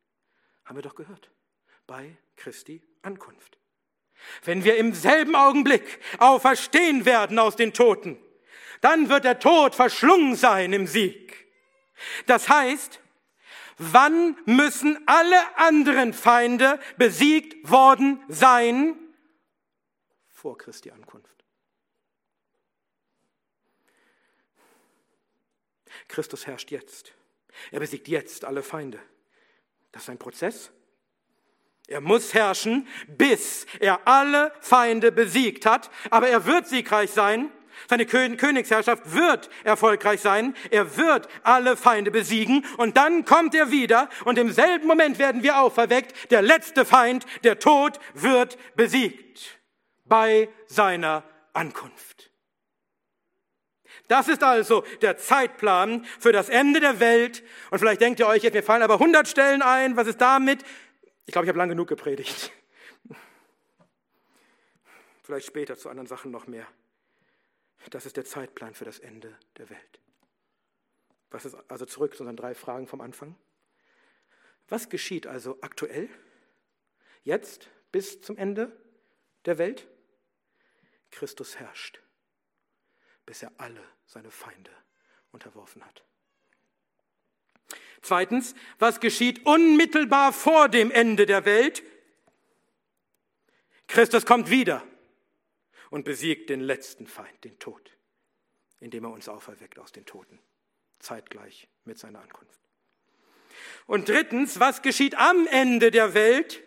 Haben wir doch gehört. Bei Christi Ankunft. Wenn wir im selben Augenblick auferstehen werden aus den Toten, dann wird der Tod verschlungen sein im Sieg. Das heißt, wann müssen alle anderen Feinde besiegt worden sein? Vor Christi Ankunft. Christus herrscht jetzt. Er besiegt jetzt alle Feinde. Das ist ein Prozess. Er muss herrschen, bis er alle Feinde besiegt hat. Aber er wird siegreich sein. Seine Königsherrschaft wird erfolgreich sein. Er wird alle Feinde besiegen. Und dann kommt er wieder. Und im selben Moment werden wir auferweckt. Der letzte Feind, der Tod, wird besiegt. Bei seiner Ankunft. Das ist also der Zeitplan für das Ende der Welt. Und vielleicht denkt ihr euch jetzt, mir fallen aber 100 Stellen ein. Was ist damit? Ich glaube, ich habe lang genug gepredigt. Vielleicht später zu anderen Sachen noch mehr. Das ist der Zeitplan für das Ende der Welt. Was ist also zurück zu unseren drei Fragen vom Anfang? Was geschieht also aktuell, jetzt bis zum Ende der Welt? Christus herrscht bis er alle seine Feinde unterworfen hat. Zweitens, was geschieht unmittelbar vor dem Ende der Welt? Christus kommt wieder und besiegt den letzten Feind, den Tod, indem er uns auferweckt aus den Toten, zeitgleich mit seiner Ankunft. Und drittens, was geschieht am Ende der Welt?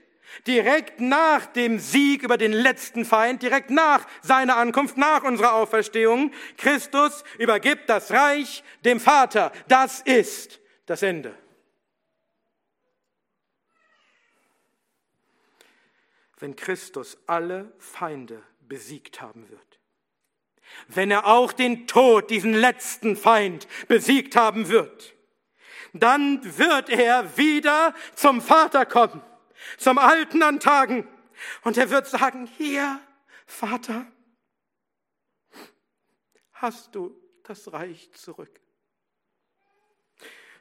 Direkt nach dem Sieg über den letzten Feind, direkt nach seiner Ankunft, nach unserer Auferstehung, Christus übergibt das Reich dem Vater. Das ist das Ende. Wenn Christus alle Feinde besiegt haben wird, wenn er auch den Tod, diesen letzten Feind, besiegt haben wird, dann wird er wieder zum Vater kommen, zum Alten an Tagen, und er wird sagen, hier, Vater, hast du das Reich zurück.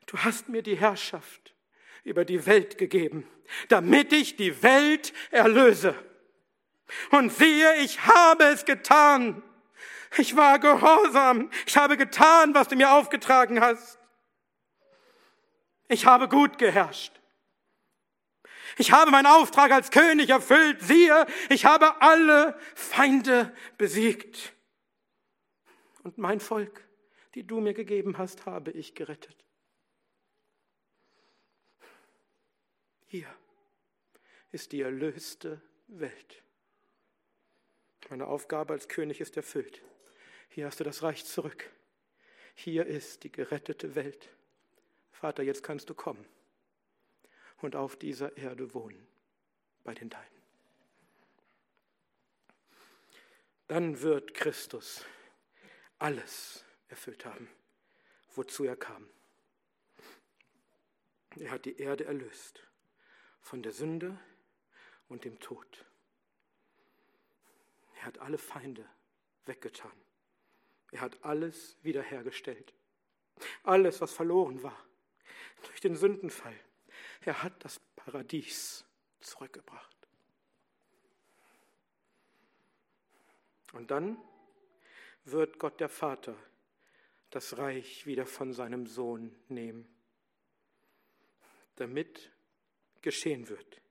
Du hast mir die Herrschaft über die Welt gegeben, damit ich die Welt erlöse. Und siehe, ich habe es getan. Ich war gehorsam. Ich habe getan, was du mir aufgetragen hast. Ich habe gut geherrscht. Ich habe meinen Auftrag als König erfüllt. Siehe, ich habe alle Feinde besiegt. Und mein Volk, die du mir gegeben hast, habe ich gerettet. Hier ist die erlöste Welt. Meine Aufgabe als König ist erfüllt. Hier hast du das Reich zurück. Hier ist die gerettete Welt. Vater, jetzt kannst du kommen und auf dieser Erde wohnen bei den Deinen. Dann wird Christus alles erfüllt haben, wozu er kam. Er hat die Erde erlöst von der Sünde und dem Tod. Er hat alle Feinde weggetan. Er hat alles wiederhergestellt. Alles, was verloren war durch den Sündenfall. Er hat das Paradies zurückgebracht. Und dann wird Gott der Vater das Reich wieder von seinem Sohn nehmen, damit geschehen wird,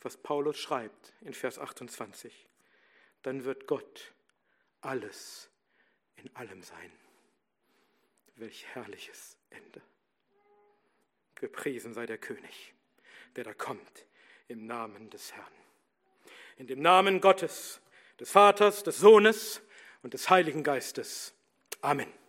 was Paulus schreibt in Vers 28. Dann wird Gott alles in allem sein. Welch herrliches Ende. Gepriesen sei der König, der da kommt im Namen des Herrn. In dem Namen Gottes, des Vaters, des Sohnes und des Heiligen Geistes. Amen.